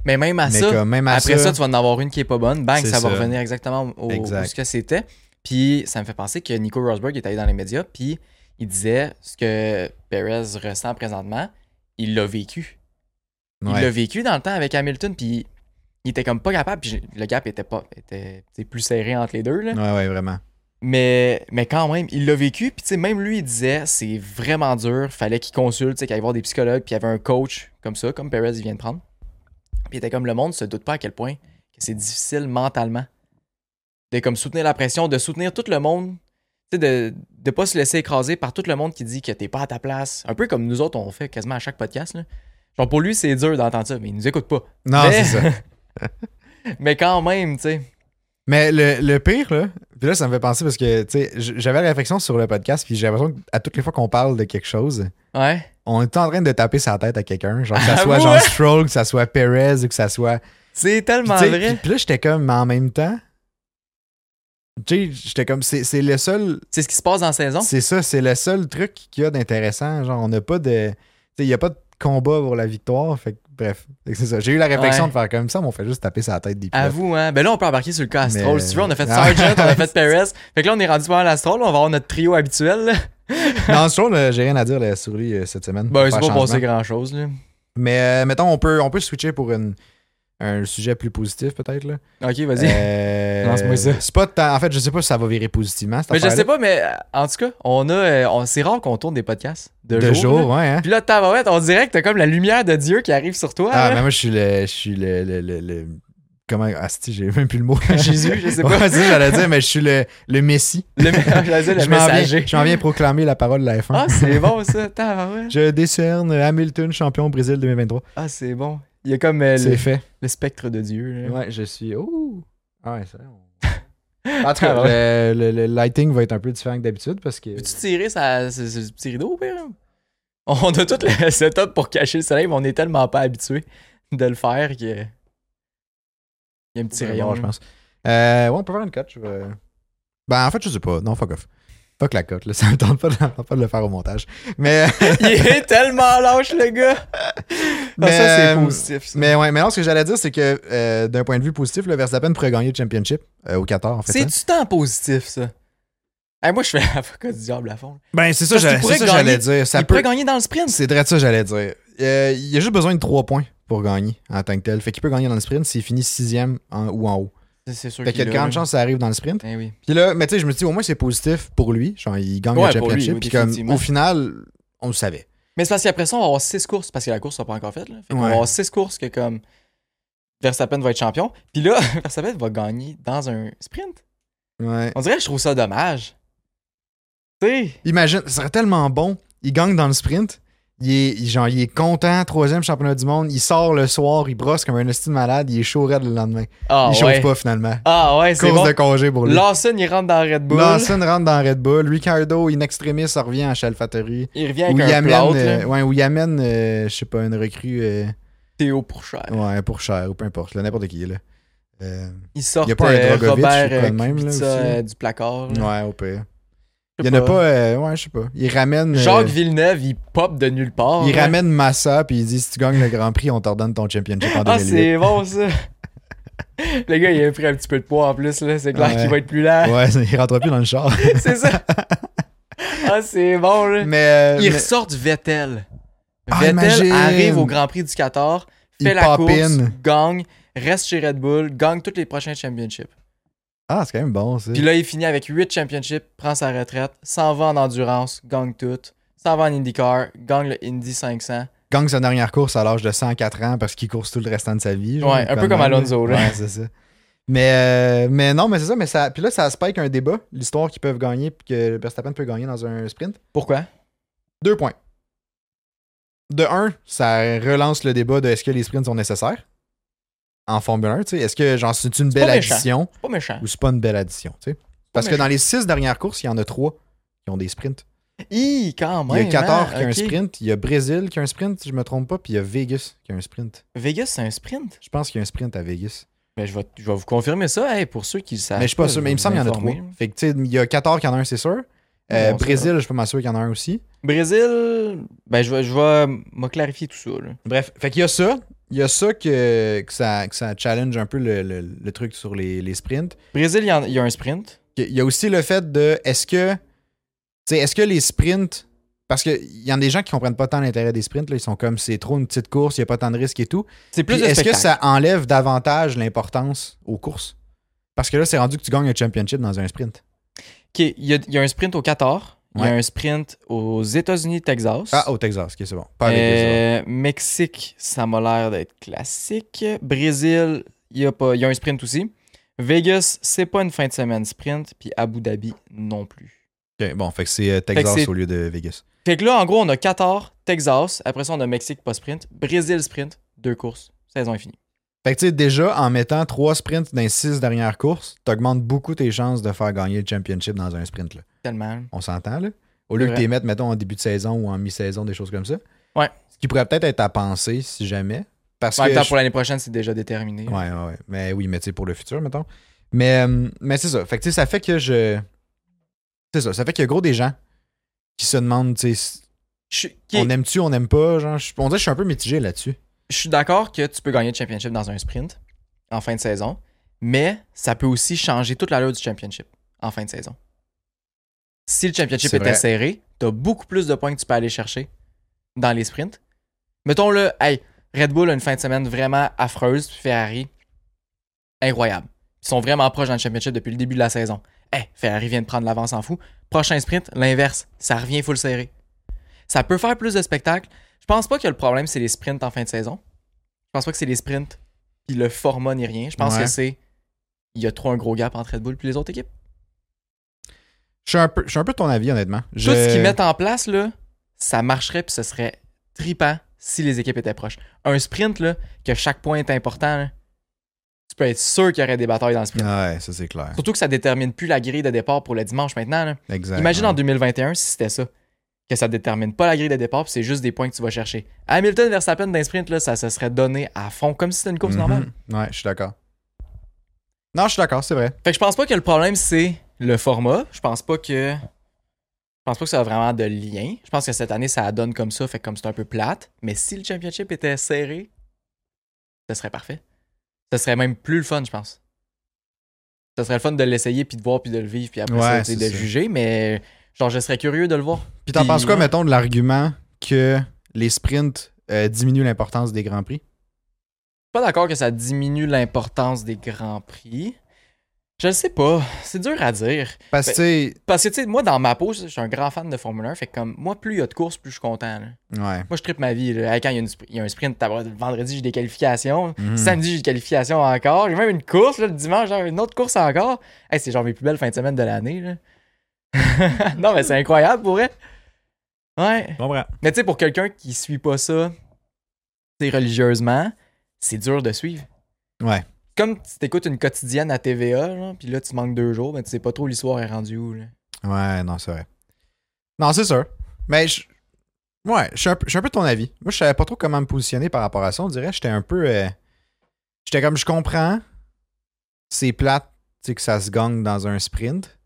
Mais même à mais ça, comme même à Après ça, ça, tu vas en avoir une qui est pas bonne. Bang, ça va revenir exactement au, Exact. où ce que c'était. Puis ça me fait penser que Nico Rosberg est allé dans les médias, puis il disait ce que Perez ressent présentement, il l'a vécu. Il ouais. l'a vécu dans le temps avec Hamilton, puis il était comme pas capable, puis le gap était pas était plus serré entre les deux. Là. ouais, ouais, vraiment. Mais, mais quand même, il l'a vécu. Puis, même lui, il disait c'est vraiment dur. Fallait qu'il consulte, qu'il aille voir des psychologues. Puis, il y avait un coach comme ça, comme Perez, il vient de prendre. Puis, était comme le monde se doute pas à quel point que c'est difficile mentalement. De comme soutenir la pression, de soutenir tout le monde. Tu sais, de ne pas se laisser écraser par tout le monde qui dit que t'es pas à ta place. Un peu comme nous autres, on fait quasiment à chaque podcast. Là. Genre, pour lui, c'est dur d'entendre ça, mais il nous écoute pas. Non, Mais- c'est ça. Mais quand même, tu sais. Mais le, le pire, là, puis là, ça me fait penser parce que, tu sais, j'avais la réflexion sur le podcast, puis j'ai l'impression qu'à toutes les fois qu'on parle de quelque chose, Ouais. on est en train de taper sa tête à quelqu'un. Genre, que ça Ah soit ouais? Jean Stroll, que ça soit Perez, ou que ça soit. C'est tellement vrai. puis- puis là, j'étais comme, mais en même temps, tu sais, j'étais comme, c'est le seul. C'est ce qui se passe dans la saison. C'est ça, c'est le seul truc qu'il y a d'intéressant. Genre, on n'a pas de. Tu sais, il n'y a pas de combat pour la victoire. Fait bref, c'est ça. J'ai eu la réflexion Ouais. de faire comme ça, mais on fait juste taper sa tête des À pilotes. vous, hein. Ben là, on peut embarquer sur le cas Astral. Mais- Si tu veux, on a fait Ah. Sargent, on a fait Perez. Fait que là, on est rendu pas Astral. On va avoir notre trio habituel. là. Non, Stroll, euh, j'ai rien à dire là, sur lui euh, cette semaine. Ben, c'est pas passé grand chose, là. Mais euh, mettons, on peut, on peut switcher pour une, un sujet plus positif, peut-être. là. Ok, vas-y. Euh, Lance-moi ça. C'est pas tant- En fait, je sais pas si ça va virer positivement. Cette mais je sais pas, mais euh, en tout cas, on a. euh, on- c'est rare qu'on tourne des podcasts de, De jour. jour, là. ouais. Hein? Puis là, tabarouette, on dirait que t'as comme la lumière de Dieu qui arrive sur toi. Ah, là. mais moi, je suis le, je suis le, le, le- le Comment. Ah, si, j'ai même plus le mot. Jésus, je sais pas. Ouais, j'allais dire, mais je suis le, le Messie. Le, j'allais dire le je m'en viens, messager. je m'en viens proclamer la parole de la F1. Ah, c'est bon ça. Tabarouette. Je décerne Hamilton champion Brésil 2023. Ah, c'est bon. Il y a comme euh, le, fait. le spectre de Dieu. là. Ouais, je suis. Ouh! Ah ouais, c'est vrai. on- En tout Ah cas, ouais. le, le- le lighting va être un peu différent que d'habitude parce que. Peux-tu tirer ça, ce, ce petit rideau au pire? On a tout le setup pour cacher le soleil, mais on est tellement pas habitué de le faire que. Il y a un petit rayon. bon, je pense. Euh, ouais, on peut faire une cote. Je vais... Ben, en fait, je sais pas. Non, fuck off. Fuck la cote, là. Ça me tente pas de, ça me tente pas de le faire au montage. Mais. Il est tellement lâche, le gars! Ah, Mais, ça, c'est euh, positif. ça. Mais ouais, mais non, ce que j'allais dire, c'est que euh, d'un point de vue positif, le Verstappen pourrait gagner le championship euh, au Qatar, en fait. C'est hein. du temps positif, ça. Hey, moi, je fais l'avocat du diable à fond. Ben, c'est ça, j'allais- pourrait c'est ça que j'allais gagner- dire. Ça il peut... pourrait gagner dans le sprint. C'est vrai de ça, j'allais dire. Euh, il y a juste besoin de 3 points pour gagner en tant que tel. Fait qu'il peut gagner dans le sprint s'il finit sixième en, ou en haut. C'est- C'est sûr Fait qu'il y a de grandes chances que ça arrive dans le sprint. Eh oui. Puis là, mais tu sais, je me dis, au moins, c'est positif pour lui. Genre, il gagne Ouais, le pour lui, championship. oui, Puis comme, définitivement. au final, on le savait. Mais c'est parce qu'après ça, on va avoir 6 courses, parce que la course sera pas encore faite. Là. Fait qu'on Ouais. va avoir 6 courses que comme Verstappen va être champion. Puis là, Verstappen va gagner dans un sprint. Ouais. On dirait que je trouve ça dommage. Tu sais, Imagine, ce serait tellement bon. Il gagne dans le sprint. Il est, il- genre, il est content, troisième championnat du monde. Il sort le soir, il brosse comme un estime malade. Il est chaud raide le lendemain. ah il chauffe ouais. pas finalement. Ah ouais, c'est bon. de congé pour lui. Lawson, il rentre dans Red Bull. Lawson rentre dans Red Bull. Ricardo, in extremis, ça revient à ChalFaTerie. Il revient Où avec il un amène, plâtre, euh, ouais, où il amène euh, je sais pas, une recrue euh, Théo pour cher. ouais, pour cher ou peu importe, là, n'importe qui. Là. Euh, Il sort Y a pas un Drogovic Robert même, là, du placard. là. ouais, au pire. Il y en a pas, euh, ouais, je sais pas. Il ramène. euh, Jacques Villeneuve, il pop de nulle part. il là. ramène Massa puis il dit si tu gagnes le Grand Prix, on t'ordonne ton championship en Ah, 2008. c'est bon ça. le gars, il a pris un petit peu de poids en plus, là. C'est clair Ouais. qu'il va être plus là. Ouais, il rentre plus dans le char. c'est ça. ah, c'est bon, là. mais, euh, il mais ressort du Vettel. Ah, Vettel imagine. arrive au Grand Prix du Qatar, Il fait la course, in. gagne, reste chez Red Bull, gagne tous les prochains championships. Ah, c'est quand même bon, ça. Puis là, il finit avec 8 championships, prend sa retraite, s'en va en endurance, gagne tout, s'en va en IndyCar, gagne le Indy 500. gagne sa dernière course à l'âge de 104 ans parce qu'il course tout le restant de sa vie. genre, Ouais, un peu comme même, Alonso, là. Ouais, c'est ça. Mais, euh, mais non, mais c'est ça. Mais ça, puis là, ça spike un débat, l'histoire qu'ils peuvent gagner, puis que Verstappen peut gagner dans un sprint. Pourquoi? Deux points. De un, ça relance le débat de est-ce que les sprints sont nécessaires en Formule 1. tu sais. Est-ce que genre c'est une belle addition? Pas méchant. ou c'est pas une belle addition? tu sais? Parce que méchant. dans les six dernières courses, il y en a trois qui ont des sprints. Hi, quand Il y a Qatar hein, qui a un sprint, il y a Brésil qui a un sprint, si je me trompe pas, puis il y a Vegas qui a un sprint. Vegas, c'est un sprint? Je pense qu'il y a un sprint à Vegas. Ben, je, vais, je vais vous confirmer ça, hey, pour ceux qui le savent. mais je suis pas sûr, mais il me semble qu'il y en a trois. Fait que tu sais, il y a Qatar qui en a un, c'est sûr. Euh, Brésil, je suis pas mal sûr qu'il y en a un aussi. Brésil, ben, je vais, je vais me clarifier tout ça. Là. Bref, fait qu'il y a ça. Il y a ça que, que, ça, que ça challenge un peu le, le- le truc sur les, les sprints. Brésil, il y, en- il y a un sprint. Il y a aussi le fait de est-ce que est-ce que les sprints parce qu'il y en a des gens qui comprennent pas tant l'intérêt des sprints, là, ils sont comme c'est trop une petite course, il n'y a pas tant de risques et tout. C'est plus est-ce que ça enlève davantage l'importance aux courses? Parce que là, c'est rendu que tu gagnes un championship dans un sprint. Ok, il y, a, il y a un sprint au Qatar. Il y a un sprint aux États-Unis, Texas. Ah, au Texas, ok, c'est bon. Pas. Euh, Mexique, ça m'a l'air d'être classique. Brésil, il y, a pas, y a un sprint aussi. Vegas, c'est pas une fin de semaine sprint. Puis Abu Dhabi non plus. Ok, bon, fait que c'est euh, Texas au lieu de Vegas. Fait que là, en gros, on a Qatar, Texas. Après ça, on a Mexique, pas sprint. Brésil, sprint. Deux courses. Saison est finie. Fait que tu sais, déjà, en mettant trois sprints dans les six dernières courses, t'augmentes beaucoup tes chances de faire gagner le championship dans un sprint. Là. Tellement. On s'entend, là? Au lieu que tu les mettes, mettons, en début de saison ou en mi-saison, des choses comme ça. Ouais. Ce qui pourrait peut-être être à penser, si jamais. Parce même que. je- pour l'année prochaine, c'est déjà déterminé. Ouais, ouais, ouais. Mais oui, mais tu sais, pour le futur, mettons. Mais, euh, mais c'est ça. Fait que tu sais, ça fait que je. C'est ça. Ça fait qu'il y a gros des gens qui se demandent, tu sais, on aime-tu, on n'aime pas. Genre, je- on dirait que je suis un peu mitigé là-dessus. Je suis d'accord que tu peux gagner le championship dans un sprint en fin de saison, mais ça peut aussi changer toute l'allure du championship en fin de saison. Si le championship était vrai. serré, tu as beaucoup plus de points que tu peux aller chercher dans les sprints. Mettons le, hey, Red Bull a une fin de semaine vraiment affreuse, puis Ferrari, incroyable. Ils sont vraiment proches dans le championship depuis le début de la saison. Hey, Ferrari vient de prendre l'avance en fou. Prochain sprint, l'inverse, ça revient full serré. Ça peut faire plus de spectacles. Je pense pas que le problème, c'est les sprints en fin de saison. Je pense pas que c'est les sprints puis le format ni rien. Je pense Ouais. que c'est. Il y a trop un gros gap entre Red Bull et les autres équipes. Je suis un peu, je suis un peu de ton avis, honnêtement. Je- Tout ce qu'ils mettent en place, là, ça marcherait puis ce serait tripant si les équipes étaient proches. Un sprint, là, que chaque point est important, là, tu peux être sûr qu'il y aurait des batailles dans le sprint. Ouais, ça c'est clair. Surtout que ça détermine plus la grille de départ pour le dimanche maintenant. là. Exact. Imagine ouais. en 2021 si c'était ça. Que ça détermine pas la grille de départ, c'est juste des points que tu vas chercher. Hamilton Verstappen d'un sprint, là, ça se serait donné à fond, comme si c'était une course Mhm. normale. Ouais, je suis d'accord. Non, je suis d'accord, c'est vrai. Fait que je pense pas que le problème c'est le format. Je pense pas que. Je pense pas que ça a vraiment de lien. Je pense que cette année ça donne comme ça, fait que comme c'est un peu plate. Mais si le championship était serré, ce serait parfait. Ce serait même plus le fun, je pense. Ce serait le fun de l'essayer, puis de voir, puis de le vivre, puis après Ouais, ça, de ça. juger. Mais genre, je serais curieux de le voir. Puis t'en penses quoi, mettons, de l'argument que les sprints euh, diminuent l'importance des grands prix? pas d'accord que ça diminue l'importance des grands prix. Je le sais pas. C'est dur à dire. Parce que, tu sais, Parce que, tu sais, moi, dans ma peau, je suis un grand fan de Formule 1. Fait que, comme, moi, plus il y a de courses, plus je suis content. là. ouais. Moi, je tripe ma vie. là. Quand il y, a une spr- il y a un sprint, vendredi, j'ai des qualifications. Mhm. Samedi, j'ai des qualifications encore. J'ai même une course. là, le dimanche, genre une autre course encore. Hey, c'est genre mes plus belles fins de semaine de l'année. non, mais c'est incroyable pour vrai. Ouais. Comprends. Mais tu sais, pour quelqu'un qui suit pas ça tu religieusement, c'est dur de suivre. Ouais. Comme si t'écoutes une quotidienne à TVA, puis là, tu manques deux jours, mais tu sais pas trop l'histoire est rendue où. Là. Ouais, non, c'est vrai. Non, c'est sûr. Mais je. Ouais, je suis un, peu- je suis un peu de ton avis. Moi, je savais pas trop comment me positionner par rapport à ça. On dirait que j'étais un peu. euh, J'étais comme, je comprends. C'est plate, tu sais, que ça se gagne dans un sprint.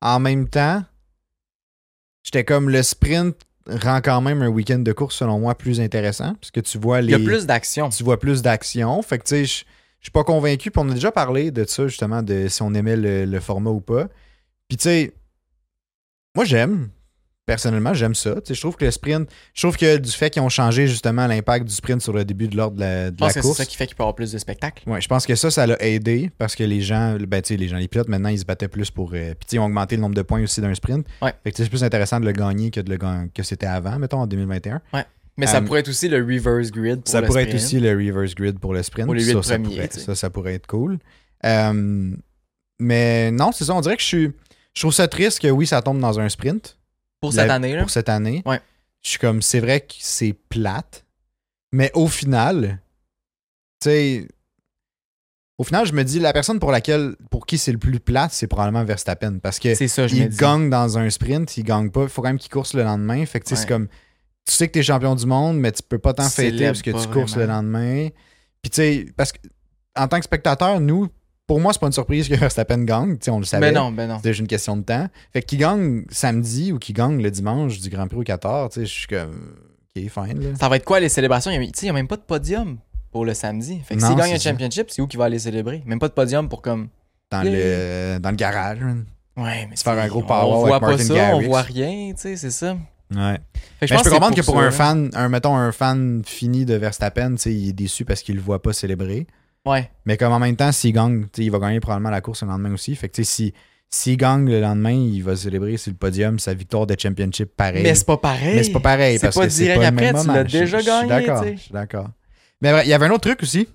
En même temps, j'étais comme, le sprint rend quand même un week-end de course, selon moi, plus intéressant. Parce que tu vois les. Il y a plus d'action. tu vois plus d'action. Fait que tu sais, je suis pas convaincu. Puis on a déjà parlé de ça, justement, de si on aimait le, le format ou pas. Puis tu sais, moi j'aime. Personnellement, j'aime ça. Tu sais, je trouve que le sprint, je trouve que du fait qu'ils ont changé justement l'impact du sprint sur le début de l'ordre de la, de Je pense la que c'est course. ça qui fait qu'il peut y avoir plus de spectacles. Ouais, je pense que ça, ça l'a aidé parce que les gens, ben, tu sais, les gens, les pilotes, maintenant, ils se battaient plus pour. euh, puis, tu sais, ils ont augmenté le nombre de points aussi d'un sprint. Ouais. Fait que c'est plus intéressant de le gagner que, de le gagner, que c'était avant, mettons, en 2021. Mais ça Euh, pourrait être aussi le reverse grid. Pour Ça le pourrait être aussi le reverse grid pour le sprint. Pour les ça, huit ça, premiers, pourrait, ça pourrait être cool. Euh, mais non, c'est ça. On dirait que je suis. Je trouve ça triste que oui, ça tombe dans un sprint Pour cette La- année, là. pour cette année. Ouais. Je suis comme, c'est vrai que c'est plate, mais au final, tu sais, au final, je me dis, la personne pour laquelle, pour qui c'est le plus plate, c'est probablement Verstappen. Parce que ça, je il gagne dans un sprint, il gagne pas. Il faut quand même qu'il course le lendemain. Fait que tu sais, c'est comme. Tu sais que t'es champion du monde, mais tu peux pas t'en fêter parce que tu courses le lendemain. Puis tu sais, parce que en tant que spectateur, nous, pour moi, c'est pas une surprise que Verstappen gagne. On le savait. Ben non, ben non. C'est déjà une question de temps. Fait qu'il gagne samedi ou qu'il gagne le dimanche du Grand Prix au 14, tu sais, je suis comme. Ok, fine, là. Ça va être quoi les célébrations? Il n'y a, même pas de podium pour le samedi. Fait que s'il gagne un ça. championship, c'est où qu'il va aller célébrer? Même pas de podium pour comme. Dans, Yeah. le, dans le garage. Ouais, mais Se faire un gros On power voit avec pas Martin ça, on voit rien, tu sais, c'est ça. Ouais. Fait que Mais je peux comprendre que pour ça, un là. fan, un, mettons un fan fini de Verstappen, tu sais, il est déçu parce qu'il le voit pas célébrer. Ouais. Mais comme en même temps, s'il gagne, tu sais, il va gagner probablement la course le lendemain aussi. Fait que tu sais, si, s'il gagne le lendemain, il va célébrer sur le podium sa victoire de championship pareil. Mais c'est pas pareil. Mais c'est pas pareil C'est parce pas que c'est direct pas après, même tu l'as déjà gagné, d'accord. Je suis d'accord. Mais vrai, il y avait un autre truc aussi.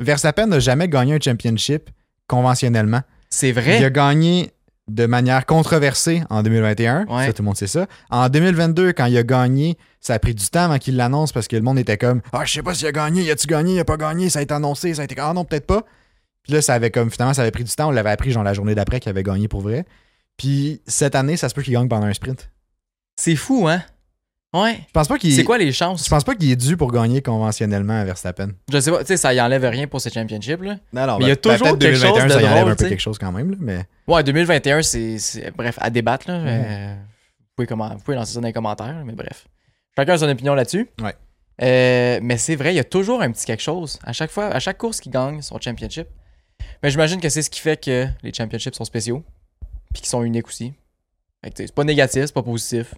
Verstappen n'a jamais gagné un championship conventionnellement. C'est Il a vrai. gagné de manière controversée en 2021. Ouais. Ça, tout le monde sait ça. En 2022, quand il a gagné, ça a pris du temps avant qu'il l'annonce parce que le monde était comme Ah, je sais pas s'il a gagné, il a-tu gagné, il a pas gagné, ça a été annoncé, ça a été Ah non, peut-être pas. Puis là, ça avait comme finalement, ça avait pris du temps. On l'avait appris genre la journée d'après qu'il avait gagné pour vrai. Puis cette année, ça se peut qu'il gagne pendant un sprint. C'est fou, hein? Ouais. Je pense pas qu'il C'est quoi les chances? Je pense pas qu'il est dû pour gagner conventionnellement à Verstappen. Je sais pas, tu sais, ça y enlève rien pour ces championships, là. Non, non, Mais il y a toujours peut-être quelque chose de ça y enlève drôle, un peu quelque chose quand même, là, mais Ouais, 2021, c'est. Bref, à débattre, là. Euh, vous, pouvez comment... vous pouvez lancer ça dans les commentaires, mais bref. Chacun a son opinion là-dessus. Ouais. Euh, mais c'est vrai, il y a toujours un petit quelque chose. À chaque fois, à chaque course qui gagne son championship. Mais j'imagine que c'est ce qui fait que les championships sont spéciaux. Puis qu'ils sont uniques aussi. C'est pas négatif, c'est pas positif.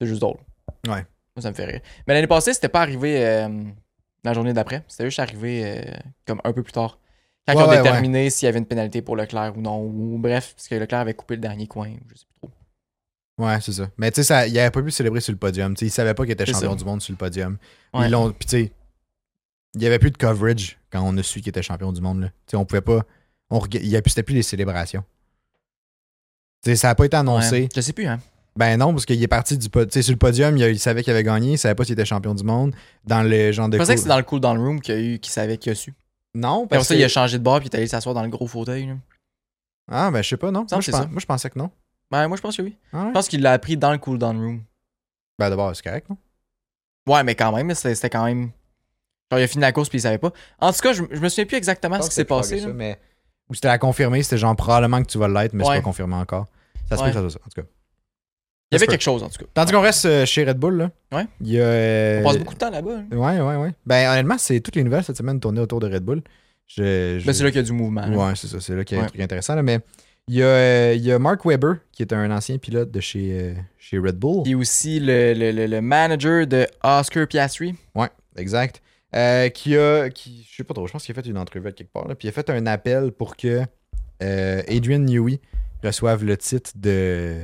C'est juste drôle. Ouais. Moi, ça me fait rire. Mais l'année passée, c'était pas arrivé euh, la journée d'après. C'était juste arrivé euh, comme un peu plus tard. Quand Ouais, ils ont ouais, déterminé s'il y avait une pénalité pour Leclerc ou non. Ou bref, parce que Leclerc avait coupé le dernier coin. Je sais plus trop. ouais, c'est ça. Mais tu sais, il avait pas pu célébrer sur le podium. Tu sais, il savait pas qu'il était champion ça. du monde sur le podium. Ils l'ont. Puis tu sais, il y avait plus de coverage quand on a su qu'il était champion du monde. Là. Tu sais, on pouvait pas. On il y a- C'était plus les célébrations. Tu sais, ça n'a pas été annoncé. Je sais plus, hein. Ben non, parce qu'il est parti du pod- tu sais, sur le podium, il, a- il savait qu'il avait gagné, il savait pas s'il était champion du monde. Dans le genre de. Je pensais que c'est dans le cool down room qu'il a eu, qu'il savait qu'il a su. Non, parce ça, que... il a changé de bord puis il est allé s'asseoir dans le gros fauteuil. là. Ah, ben je sais pas, non. Moi je, ça. moi, pensais que non. Ben, moi, je pense que oui. Ah ouais? Je pense qu'il l'a appris dans le cool down room. Ben d'abord, c'est correct, non? Ouais, mais quand même, c'était quand même. Genre, il a fini la course puis il savait pas. En tout cas, je, je me souviens plus exactement ce qui s'est passé. mais... Ou c'était à confirmer, c'était genre probablement que tu vas l'être, mais c'est pas confirmé encore. Ça se peut Ouais. que ça soit ça, en tout cas. Il y avait quelque chose, en tout cas. Tandis qu'on reste euh, chez Red Bull, là. Ouais. Il y a. euh, On passe beaucoup de temps là-bas. hein. Ouais, ouais, ouais. Ben honnêtement, c'est toutes les nouvelles cette semaine tournées autour de Red Bull. Je, je- Ben, c'est là qu'il y a du mouvement. là. Ouais, c'est ça. C'est là qu'il y a un Ouais. truc intéressant. là, mais il y, a, euh, il y a Mark Webber, qui est un ancien pilote de chez, euh, chez Red Bull. Il a aussi le, le, le, le manager de Oscar Piastri. Ouais, exact. Euh, qui a. Qui, je sais pas trop, je pense qu'il a fait une entrevue à quelque part. Là, puis il a fait un appel pour que euh, Adrian Newey reçoive le titre de.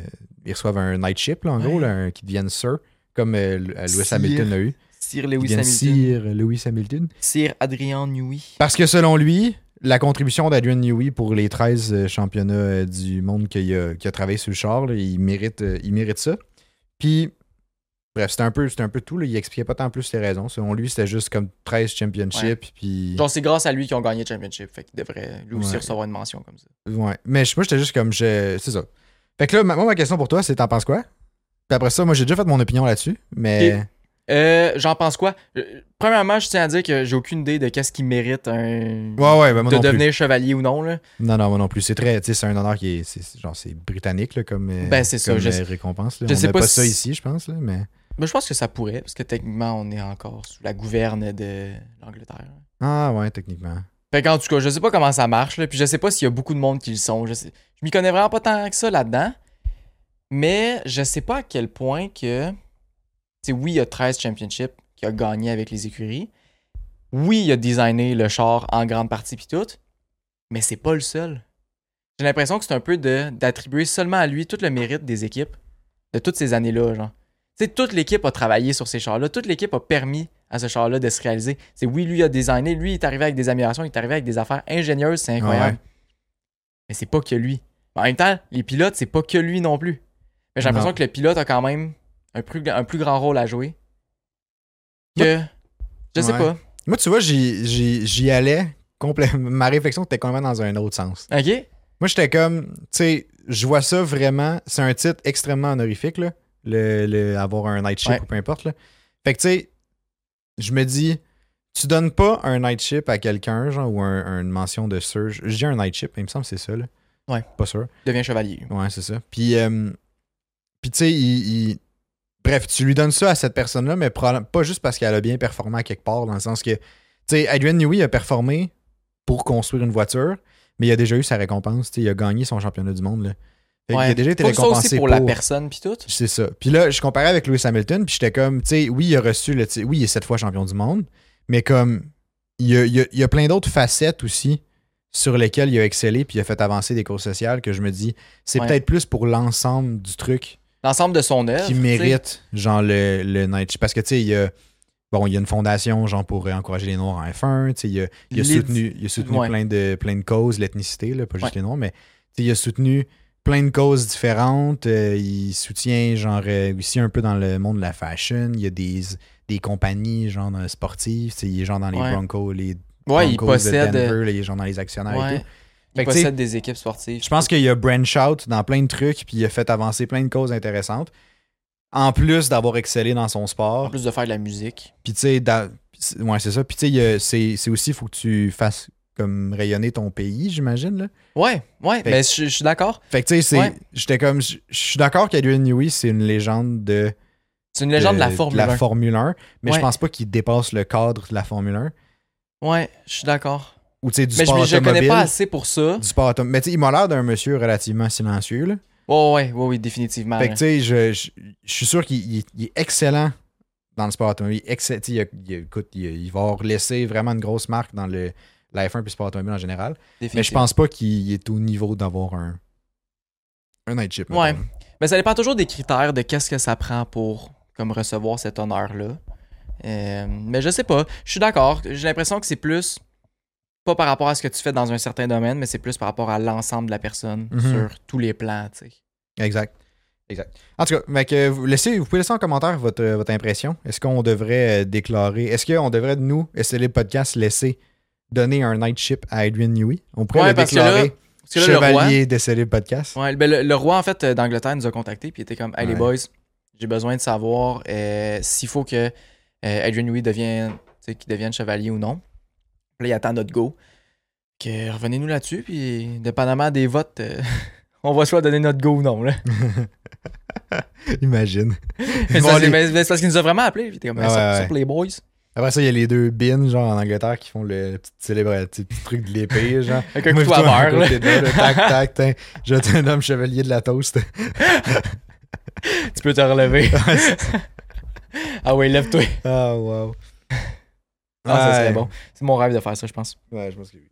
Ils reçoivent un night ship, là, en Ouais. gros, là, un- qui devienne Sir, comme euh, Lewis Sir. Hamilton a eu. Sir Lewis Hamilton. Sir Lewis Hamilton. Sir Adrian Newey. Parce que selon lui, la contribution d'Adrian Newey pour les 13 euh, championnats euh, du monde qu'il a, a travaillé sur le char, là, il, mérite, euh, il mérite ça. Puis, bref, c'était un, peu- un peu tout. là. Il expliquait pas tant plus les raisons. Selon lui, c'était juste comme 13 championships. Puis, Genre, c'est grâce à lui qu'ils ont gagné le championship. Fait qu'il devrait lui aussi Ouais. recevoir une mention comme ça. ouais. Mais je- moi, j'étais juste comme. je- C'est ça. Fait que là, ma- moi, ma question pour toi, c'est t'en penses quoi? Puis après ça, moi, j'ai déjà fait mon opinion là-dessus. Mais. Euh, J'en pense quoi? Euh, premièrement, je tiens à dire que j'ai aucune idée de qu'est-ce qui mérite un... Ouais, ouais, ben moi de non plus. devenir chevalier ou non. Là. Non, non, moi non plus. C'est très. Tu sais, c'est un honneur qui est. c'est- genre, c'est britannique, là, comme. euh, Ben, c'est ça, je euh, sais- récompense. là. je On sais pas pas si- ça ici, je pense, là, mais. Mais je pense que ça pourrait, parce que techniquement, on est encore sous la gouverne de l'Angleterre. Ah, ouais, techniquement. Fait qu'en tout cas, je sais pas comment ça marche, là, puis je sais pas s'il y a beaucoup de monde qui le sont. Je, sais... je m'y connais vraiment pas tant que ça là-dedans. Mais je sais pas à quel point que. Tu oui, il y a 13 championships qu'il a gagné avec les écuries. Oui, il a designé le char en grande partie puis tout. Mais c'est pas le seul. J'ai l'impression que c'est un peu d'attribuer seulement à lui tout le mérite des équipes de toutes ces années-là, genre. Tu sais, toute l'équipe a travaillé sur ces chars-là. Toute l'équipe a permis à ce char-là de se réaliser. C'est oui, lui a designé, lui il est arrivé avec des améliorations, il est arrivé avec des affaires ingénieuses, c'est incroyable. Ouais. Mais c'est pas que lui. En même temps, les pilotes, c'est pas que lui non plus. Mais j'ai l'impression que le pilote a quand même un plus, un plus grand rôle à jouer. Que. Je sais Ouais. pas. Moi, tu vois, j'y, allais complètement. Ma réflexion était complètement dans un autre sens. Ok? Moi, j'étais comme, tu sais, je vois ça vraiment. C'est un titre extrêmement honorifique, là. Le, le- avoir un night ship Ouais. ou peu importe, là. Fait que, tu sais, je me dis, tu donnes pas un night ship à quelqu'un, genre, ou un- une mention de surge. Je dis un night ship, il me semble que c'est ça, là. Ouais. Pas sûr. Devient chevalier. Ouais, c'est ça. Puis, euh, puis tu sais, il, il- Bref, tu lui donnes ça à cette personne-là, mais pas juste parce qu'elle a bien performé à quelque part, dans le sens que, tu sais, Adrian Newey a performé pour construire une voiture, mais il a déjà eu sa récompense, tu sais, il a gagné son championnat du monde, là. Ouais. a déjà été ça récompensé aussi pour, la personne puis tout. C'est ça. Puis là, je comparais avec Lewis Hamilton, puis j'étais comme, tu sais, oui, il a reçu le oui, il est sept fois champion du monde, mais comme, il y a, il y a- il y a plein d'autres facettes aussi sur lesquelles il a excellé, puis il a fait avancer des courses sociales que je me dis, c'est Ouais. peut-être plus pour l'ensemble du truc L'ensemble de son œuvre. qui mérite, genre, le, le Night. Parce que, tu sais, il y a. Bon, il y a une fondation, genre, pour encourager les Noirs en F1. Tu sais, il a, il a soutenu, il a soutenu Ouais. plein, de, plein de causes, l'ethnicité, pas juste Ouais. les Noirs, mais tu sais, il a soutenu plein de causes différentes. Euh, il soutient, genre, euh, aussi un peu dans le monde de la fashion. Il y a des, des compagnies, genre, sportives. Tu sais, il est, genre, dans les Ouais. Broncos, les Ouais, il possède. de euh, Denver, genre, dans les actionnaires et ouais. tout. Il possède des équipes sportives. Je pense qu'il a branch out dans plein de trucs, puis il a fait avancer plein de causes intéressantes. En plus d'avoir excellé dans son En sport. plus de faire de la musique. Puis tu sais, ouais, c'est ça. Puis tu sais, c'est aussi, il faut que tu fasses comme rayonner ton pays, j'imagine. Ouais, ouais, mais je je suis d'accord. Fait que tu sais, c'est- Ouais. j'étais comme, je suis d'accord qu'Adrian Newey, c'est une légende de, C'est une légende de, la Formule 1. Formule 1, mais je pense pas qu'il dépasse le cadre de la Formule 1. Ouais, je suis d'accord. Ou tu sais, du Mais je, sport mais je connais automobile. pas assez pour ça. Du sport automobile. Mais tu sais, il m'a l'air d'un monsieur relativement silencieux, là. Ouais, ouais, ouais, ouais, définitivement. Fait que tu sais, je, je, je suis sûr qu'il il- il est excellent dans le sport automobile. Il, est excell- tu sais, il, écoute, il, va laissé vraiment une grosse marque dans le, la F1 et le sport automobile en général. Mais je pense pas qu'il est au niveau d'avoir un, un night chip. Ouais. Mais ça dépend toujours des critères de qu'est-ce que ça prend pour comme recevoir cet honneur-là. Euh, mais je sais pas. Je suis d'accord. J'ai l'impression que c'est plus. pas par rapport à ce que tu fais dans un certain domaine, mais c'est plus par rapport à l'ensemble de la personne Mhm. sur tous les plans, tu sais. Exact. Exact. En tout cas, mec, vous, laissez, vous pouvez laisser en commentaire votre, votre impression. Est-ce qu'on devrait euh, déclarer. Est-ce qu'on devrait, nous, SLA Podcast, laisser donner un night ship à Adrian Newey? On pourrait Ouais, le parce que là, déclarer Parce que là, chevalier Podcast. ouais, ben, le, le roi, en fait, euh, d'Angleterre nous a contactés, puis il était comme, hey les boys, j'ai besoin de savoir euh, s'il faut que euh, Adrian tu sais, qu'il devienne chevalier ou non. Puis là, il attend notre go. Que revenez-nous là-dessus, puis dépendamment des votes, euh, on va soit donner notre go ou non. Là. Imagine. C'est parce qu'il nous a vraiment appelé. Puis comme, ça, ouais, ça ouais. pour les boys. Après ça, il y a les deux bins, genre en Angleterre, qui font le petit célèbre le petit, truc de l'épée, genre. Avec un couteau à beurre. tac, tac. Je te nomme chevalier de la toast. Tu peux te relever. Ah ouais, lève-toi. Ah, wow. Ah, ça serait bon. C'est mon rêve de faire ça, je pense. Ouais, je pense que oui.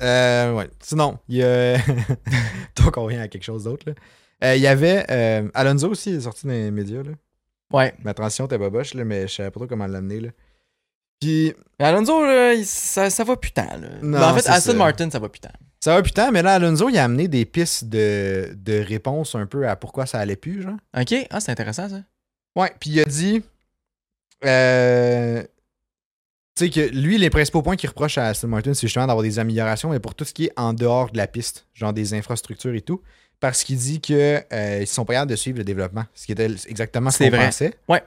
Euh, ouais. Sinon, il y a. Donc, on revient à quelque chose d'autre. là. Euh, Il y avait. euh, Alonso aussi, est sorti dans les médias. Là. Ouais. Ma transition était boboche, là, mais je savais pas trop comment l'amener. Là. Puis, Mais Alonso, là, il- ça, ça va putain. Là. Non, Ben, en fait, Aston ça. Martin, ça va putain. ça va putain, mais là, Alonso, il a amené des pistes de, de réponse un peu à pourquoi ça allait plus, genre. Ok, ah, c'est intéressant ça. Ouais, puis il a dit. Euh, tu sais que lui, les principaux points qu'il reproche à Aston Martin, c'est justement d'avoir des améliorations, mais pour tout ce qui est en dehors de la piste, genre des infrastructures et tout, parce qu'il dit que euh, ils sont pas capables de suivre le développement, ce qui était exactement ce C'est qu'on vrai. pensait. Ouais.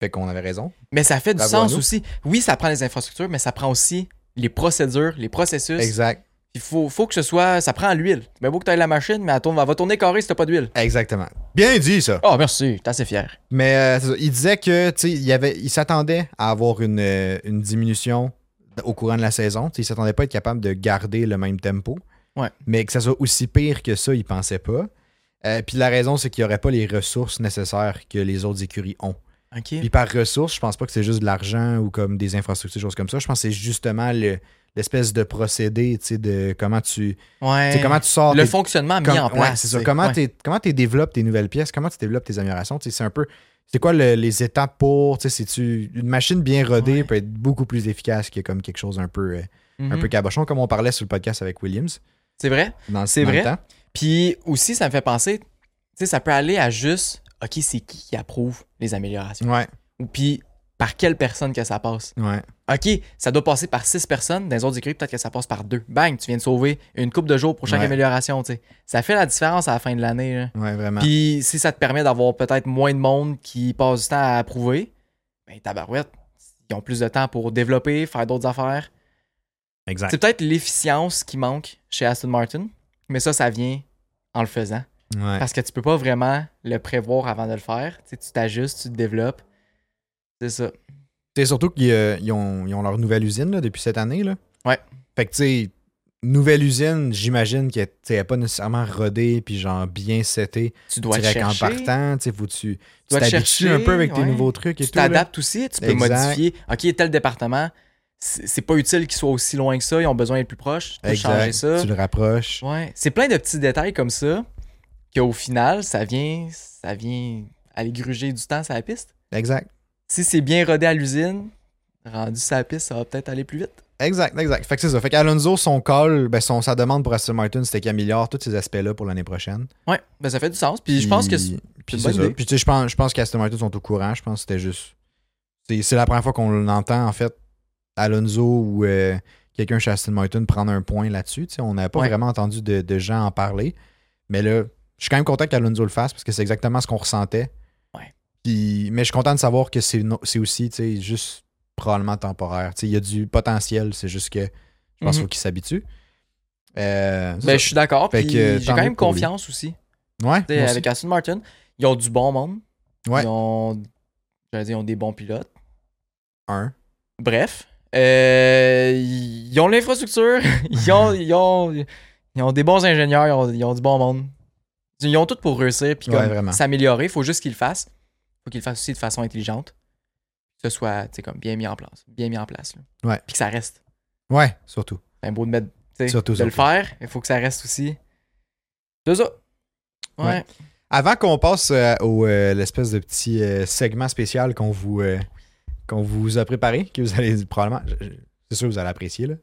Fait qu'on avait raison. Mais ça fait du sens nous. aussi. Oui, ça prend les infrastructures, mais ça prend aussi les procédures, les processus. Exact. Il faut, faut que ce soit. Ça prend l'huile. Mais beau que tu la machine, mais elle, tourne- elle va tourner carré si t'as pas d'huile. Exactement. Bien dit, ça. Oh, merci, t'es assez fier. Mais euh, ça. il disait que, tu sais, il, y avait- il s'attendait à avoir une, euh, une diminution au courant de la saison. Tu sais, il s'attendait pas à être capable de garder le même tempo. Ouais. Mais que ça soit aussi pire que ça, il pensait pas. Euh, Puis la raison, c'est qu'il n'y aurait pas les ressources nécessaires que les autres écuries ont. Ok. Puis par ressources, je pense pas que c'est juste de l'argent ou comme des infrastructures, des choses comme ça. Je pense que c'est justement le- l'espèce de procédé, tu sais, de comment tu, Ouais. comment tu sors Le tes- fonctionnement mis en place. ouais, c'est ça. Comment tu développes tes nouvelles pièces, comment tu développes tes améliorations, tu sais, c'est un peu c'est quoi le- les étapes pour, tu une machine bien rodée peut être beaucoup plus efficace que comme quelque chose un peu euh, un Mhm. peu cabochon comme on parlait sur le podcast avec Williams C'est vrai? C'est le vrai. temps. Puis aussi, ça me fait penser, tu sais, ça peut aller à juste, OK, c'est qui qui approuve les améliorations? Ouais, Ou puis, par quelle personne que ça passe? ouais. OK, ça doit passer par six personnes. Dans les autres écrits, peut-être que ça passe par deux. Bang, tu viens de sauver une coupe de jours pour chaque Ouais. amélioration. Ça fait la différence à la fin de l'année. Ouais, vraiment. Puis si ça te permet d'avoir peut-être moins de monde qui passe du temps à approuver, ben tabarouette, ils ont plus de temps pour développer, faire d'autres affaires. exact. C'est peut-être l'efficience qui manque chez Aston Martin, mais ça, ça vient en le faisant. Ouais. Parce que tu peux pas vraiment le prévoir avant de le faire. Tu t'ajustes, tu te développes. C'est ça. C'est surtout qu'ils euh, ont, ils ont leur nouvelle usine là, depuis cette année là. Ouais. Fait que tu sais nouvelle usine, j'imagine qu'elle n'est pas nécessairement rodée puis genre bien setée. Tu dois te direct en chercher. partant, tu sais, faut tu tu t'habitues chercher, un peu avec tes ouais. nouveaux trucs et Tu tout. là. t'adaptes aussi, tu peux Exact. modifier. OK, tel département, c'est c'est pas utile qu'il soit aussi loin que ça, ils ont besoin d'être plus proches. Tu peux Exact. changer ça. Tu le rapproches. Ouais, c'est plein de petits détails comme ça qu'au final, ça vient ça vient aller gruger du temps sur la piste. Exact. Si c'est bien rodé à l'usine, rendu la piste, ça va peut-être aller plus vite. Exact, exact. Fait que c'est ça. Fait qu'Alonso, son call, ben son, sa demande pour Aston Martin, c'était qu'il améliore tous ces aspects-là pour l'année prochaine. Ouais, ben ça fait du sens. Puis je pense que c'est Puis c'est ça. Puis tu sais, je pense, je pense qu'Aston Martin sont au courant. Je pense que c'était juste. C'est c'est la première fois qu'on l'entend, en fait, Alonso ou euh, quelqu'un chez Aston Martin prendre un point là-dessus. Tu sais, on n'avait pas Ouais. vraiment entendu de, de gens en parler. Mais là, je suis quand même content qu'Alonso le fasse parce que c'est exactement ce qu'on ressentait. Puis, mais je suis content de savoir que c'est no- aussi, juste probablement temporaire. Il y a du potentiel, c'est juste que je pense qu'il Mhm. faut qu'il s'habitue. Euh, Ben, je suis d'accord. J'ai quand même lui. confiance aussi. ouais, aussi. avec Aston Martin, ils ont du bon monde. Ouais. Ils ont, j'allais dire, ils ont des bons pilotes. un. Bref, euh, ils ont l'infrastructure, ils ont, ils, ont, ils ont des bons ingénieurs, ils ont, ils ont du bon monde. Ils ont tout pour réussir puis Ouais, s'améliorer. Il faut juste qu'ils le fassent. Faut qu'ils le fassent aussi de façon intelligente. Que ce soit comme bien mis en place. Bien mis en place. là. Ouais. Puis que ça reste. Ouais, surtout. C'est beau de mettre. Surtout, de le faire, il faut que ça reste aussi. C'est ça. Ouais. Ouais. Avant qu'on passe euh, au euh, l'espèce de petit euh, segment spécial qu'on vous euh, qu'on vous a préparé, que vous allez probablement, c'est sûr que vous allez apprécier là.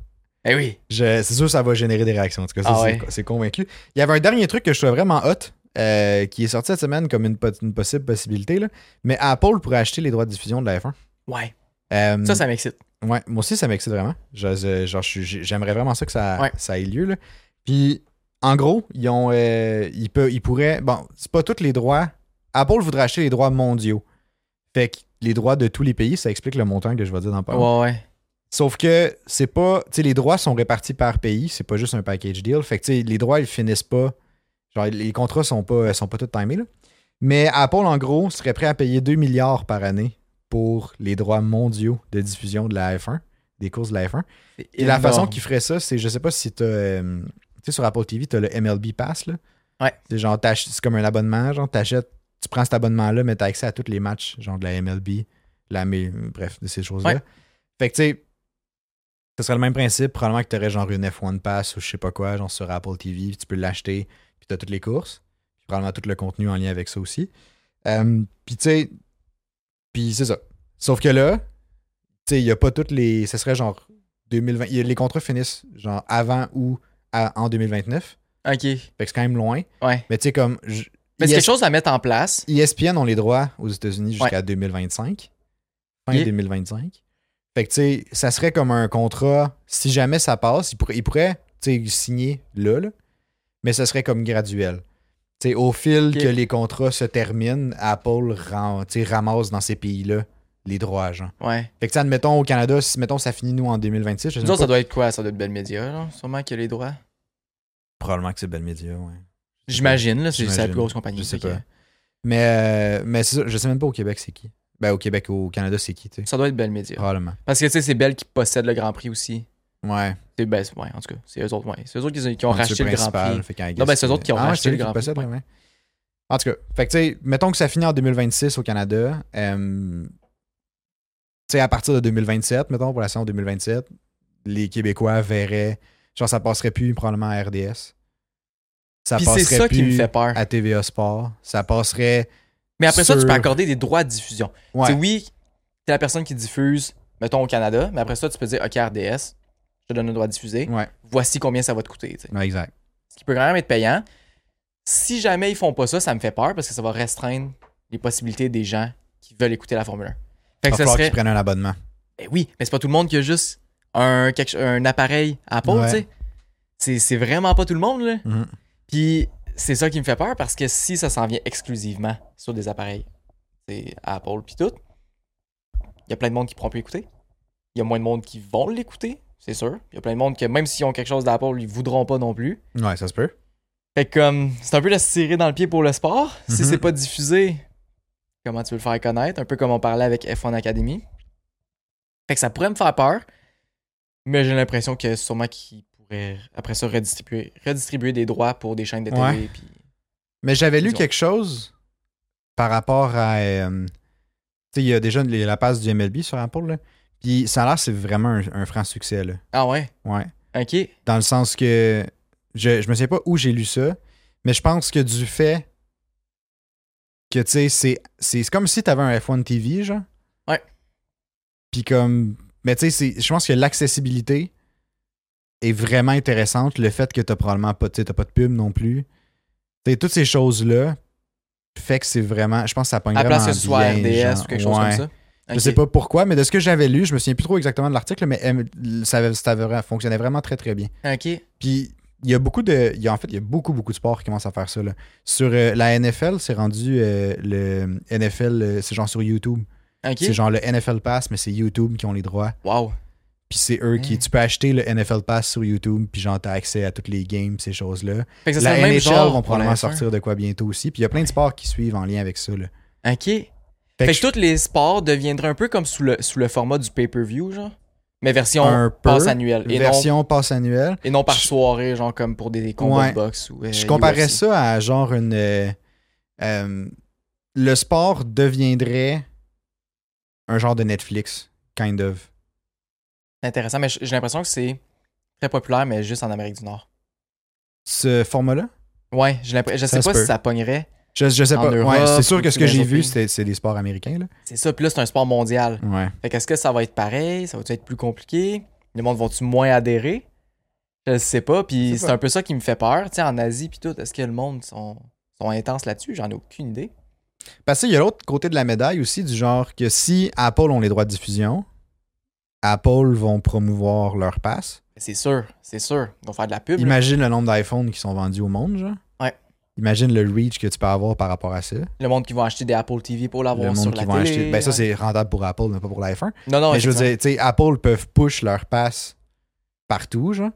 Eh oui. C'est sûr que ça va générer des réactions. En tout cas, Ah ouais. c'est convaincu. Il y avait un dernier truc que je trouvais vraiment hot, euh, qui est sorti cette semaine comme une, po- une possible possibilité. Là. Mais Apple pourrait acheter les droits de diffusion de la F1. Ouais. Euh, Ça, ça m'excite. Ouais, moi aussi, ça m'excite vraiment. J'aimerais vraiment ça que ça, Ouais. ça ait lieu. Là. Puis, en gros, ils ont, euh, ils, ils pourraient. Bon, c'est pas tous les droits. Apple voudrait acheter les droits mondiaux. Fait que les droits de tous les pays, ça explique le montant que je vais dire dans pas. Ouais, ouais. Sauf que c'est pas. Tu sais, les droits sont répartis par pays, c'est pas juste un package deal. Fait que, tu sais, les droits, ils finissent pas. Genre, les contrats sont pas, sont pas tous timés, là. Mais Apple, en gros, serait prêt à payer 2 milliards par année pour les droits mondiaux de diffusion de la F1, des courses de la F1. C'est Et la façon qu'ils feraient ça, c'est, je sais pas si euh, tu sais, sur Apple TV, t'as le MLB Pass, là. Ouais. C'est genre, c'est comme un abonnement, genre, t'achètes, tu prends cet abonnement-là, mais t'as accès à tous les matchs, genre de la MLB, la, mais, bref, de ces choses-là. Ouais. Fait que, tu sais, ce serait le même principe. Probablement que t'aurais genre une F1 Pass ou je sais pas quoi, genre sur Apple TV, tu peux l'acheter, puis t'as toutes les courses. Puis probablement tout le contenu en lien avec ça aussi. Euh, puis, tu sais, puis c'est ça. Sauf que là, tu sais, il y a pas toutes les. Ce serait genre 2020. il y a- Les contrats finissent genre avant ou à- en 2029. Ok. Fait que c'est quand même loin. Ouais. Mais tu sais, comme. je- Mais c'est ES quelque chose à mettre en place. ESPN ont les droits aux États-Unis jusqu'à 2025. Fin Yeah. 2025. Fait que, tu sais, ça serait comme un contrat. Si jamais ça passe, ils pourraient, ils pourraient, tu sais, signer là, là, mais ça serait comme graduel. Au fil que les contrats se terminent, Apple ram- ramasse dans ces pays-là les droits, genre. Ouais. Fait que, admettons, au Canada, si, mettons, ça finit, nous, en 2026, je sais ça doit être quoi? Ça doit être Belle Média, là. Sûrement qu'il y a les droits? Probablement que c'est Bell Media, ouais. J'imagine, là. C'est la plus grosse compagnie. Je sais fait que pas. Mais, euh, mais ça, je sais même pas au Québec, c'est qui. Ben, au Québec, au Canada, c'est qui, tu sais. Ça doit être Belle Média. Probablement. Parce que, tu sais, c'est Belle qui possède le Grand Prix aussi. Ouais. C'est ben, ouais, en tout cas, c'est eux autres, ouais. C'est eux autres qui, qui ont racheté le Grand Prix. fait Non, ben, c'est eux autres qui ont Ah racheté le Grand Prix, ouais. En tout cas, fait que mettons que ça finit en 2026 au Canada. euh, tu sais, à partir de 2027, mettons, pour la saison 2027, les Québécois verraient. Genre, ça passerait plus probablement à RDS. Ça Puis passerait ça qui me plus fait peur. à TVA Sport. Ça passerait. Mais après ça, tu peux accorder des droits de diffusion. Ouais. Oui, t'es la personne qui diffuse, mettons, au Canada, mais après ça, tu peux dire, OK, RDS, je te donne le droit de diffuser. Ouais, Voici combien ça va te coûter. tu sais. ouais, exact. Ce qui peut quand même être payant. Si jamais ils font pas ça, ça me fait peur parce que ça va restreindre les possibilités des gens qui veulent écouter la Formule 1. Fait Il que va ça serait. qu'ils prennent un abonnement. Ben oui, mais c'est pas tout le monde qui a juste un, quelque un appareil Apple, Ouais. tu sais. C'est- vraiment pas tout le monde, là. Mhm. Puis c'est ça qui me fait peur parce que si ça s'en vient exclusivement sur des appareils, c'est Apple puis tout, il y a plein de monde qui pourront plus écouter. Il y a moins de monde qui vont l'écouter, c'est sûr. Il y a plein de monde que même s'ils ont quelque chose d'Apple, ils voudront pas non plus. Ouais, ça se peut. Fait que comme c'est un peu de se tirer dans le pied pour le sport. Si Mhm. c'est pas diffusé, comment tu veux le faire connaître? Un peu comme on parlait avec F1 Academy. Fait que ça pourrait me faire peur. Mais j'ai l'impression que sûrement qu'ils pourraient après ça redistribuer, redistribuer des droits pour des chaînes de télé. Ouais. puis- Mais j'avais lu quelque chose par rapport à. euh, tu sais, il y a déjà la passe du MLB sur Apple, là. Puis ça a l'air, c'est vraiment un, un franc succès, là. Ah ouais? Ouais. Ok. Dans le sens que. Je, je me sais pas où j'ai lu ça, mais je pense que du fait que, tu sais, c'est, c'est c'est comme si t'avais un F1 TV, genre. Ouais. Puis comme. Mais tu sais, je pense que l'accessibilité est vraiment intéressante. Le fait que t'as probablement pas, t'as pas de pub non plus. Tu sais, toutes ces choses-là fait que c'est vraiment. Je pense que ça pogne À vraiment place que ce soit RDS ou quelque chose Ouais. comme ça. Je sais pas pourquoi, mais de ce que j'avais lu, je me souviens plus trop exactement de l'article, mais euh, ça, fonctionnait vraiment très très bien. Ok. Puis il y a beaucoup de. il y a- en fait, il y a beaucoup, beaucoup de sports qui commencent à faire ça. Là. Sur euh, la NFL, c'est rendu euh, le NFL, euh, c'est genre sur YouTube. Ok. C'est genre le NFL Pass, mais c'est YouTube qui ont les droits. Wow. Puis c'est eux qui. Mm. Tu peux acheter le NFL Pass sur YouTube, puis genre t'as accès à toutes les games, ces choses-là. La NHL vont probablement la F1. sortir de quoi bientôt aussi. Puis il y a plein de sports qui suivent en lien avec ça. Là. Ok. Fait, Fait que, je- tous les sports deviendraient un peu comme sous le, sous le format du pay-per-view, genre. Mais version Un peu. passe annuelle. Et non, version passe annuelle. et non par Je- soirée, genre comme pour des combats Ouais. de boxe ou. euh, Je comparais UFC. ça à genre une. euh, euh, le sport deviendrait un genre de Netflix, kind of. Intéressant, mais j'ai l'impression que c'est très populaire, mais juste en Amérique du Nord. Ce format-là? Ouais. Je sais pas si ça pognerait. Je, je sais En pas. Europe, ouais, c'est sûr que ce que j'ai vu, c'est des sports américains. Là. C'est ça, puis là, c'est un sport mondial. Ouais. Fait qu'est-ce que ça va être pareil? Ça va être plus compliqué? Les monde vont-tu moins adhérer? Je sais pas, puis c'est pas. un peu ça qui me fait peur. Tu sais, en Asie, puis tout, est-ce que le monde sont, sont intenses là-dessus? J'en ai aucune idée. Parce qu'il y a l'autre côté de la médaille aussi, du genre que si Apple ont les droits de diffusion, Apple vont promouvoir leur pass. C'est sûr, c'est sûr. Ils vont faire de la pub. là. Imagine le nombre d'iPhones qui sont vendus au monde, genre. Imagine le reach que tu peux avoir par rapport à ça. Le monde qui va acheter des Apple TV pour Le l'avoir sur monde la qui télé. acheter. Ben ça, c'est rentable pour Apple, mais pas pour l'iPhone. Non, non, mais je veux dire, tu sais, Apple peuvent push leur pass partout, genre.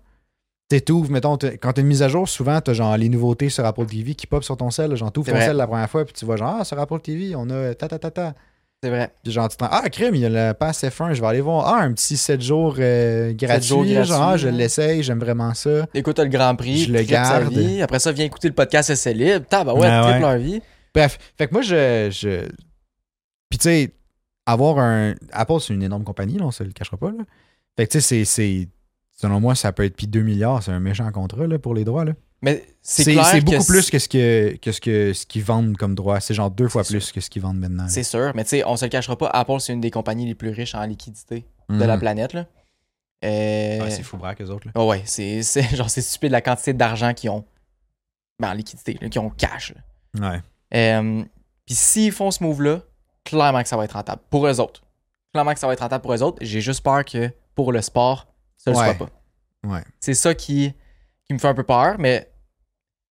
Tu t'ouvres, mettons, quand t'as une mise à jour, souvent, t'as genre les nouveautés sur Apple TV qui pop sur ton cell. là. Genre, t'ouvres ton cell la première fois, puis tu vois, genre, ah, sur Apple TV, on a ta ta ta ta. C'est vrai. Puis genre, tu te ah, crème, il y a le pass F1, je vais aller voir. Ah, un petit 7 jours euh, gratuit. jours genre, gratuits, ah, je l'essaye, j'aime vraiment ça. Écoute le Grand Prix, Je le garde. vie. Après ça, viens écouter le podcast C'est libre. Tab, ouais, Ah triple ouais. leur vie. Bref, fait que moi, je. je... Puis tu sais, avoir un. Apple, c'est une énorme compagnie, là, on se le cachera pas. Là. Fait que tu sais, c'est- c'est. Selon moi, ça peut être puis 2 milliards, c'est un méchant contrat là, pour les droits. Là. Mais c'est que beaucoup plus que ce que, que ce que ce qu'ils vendent comme droit. C'est genre deux fois plus que ce qu'ils vendent maintenant. C'est sûr, mais tu sais, on se le cachera pas. Apple, c'est une des compagnies les plus riches en liquidité de Mhm. la planète. Là. Euh, Ouais, c'est fou braque, eux autres. Là. Ah ouais, c'est genre c'est stupide la quantité d'argent qu'ils ont. Ben, en liquidité, qu'ils ont cash. là. Ouais. Euh, Puis s'ils font ce move-là, clairement que ça va être rentable. Pour eux autres. Clairement que ça va être rentable pour eux autres. J'ai juste peur que pour le sport, ça ne le soit pas. Ouais. C'est ça qui, qui me fait un peu peur, mais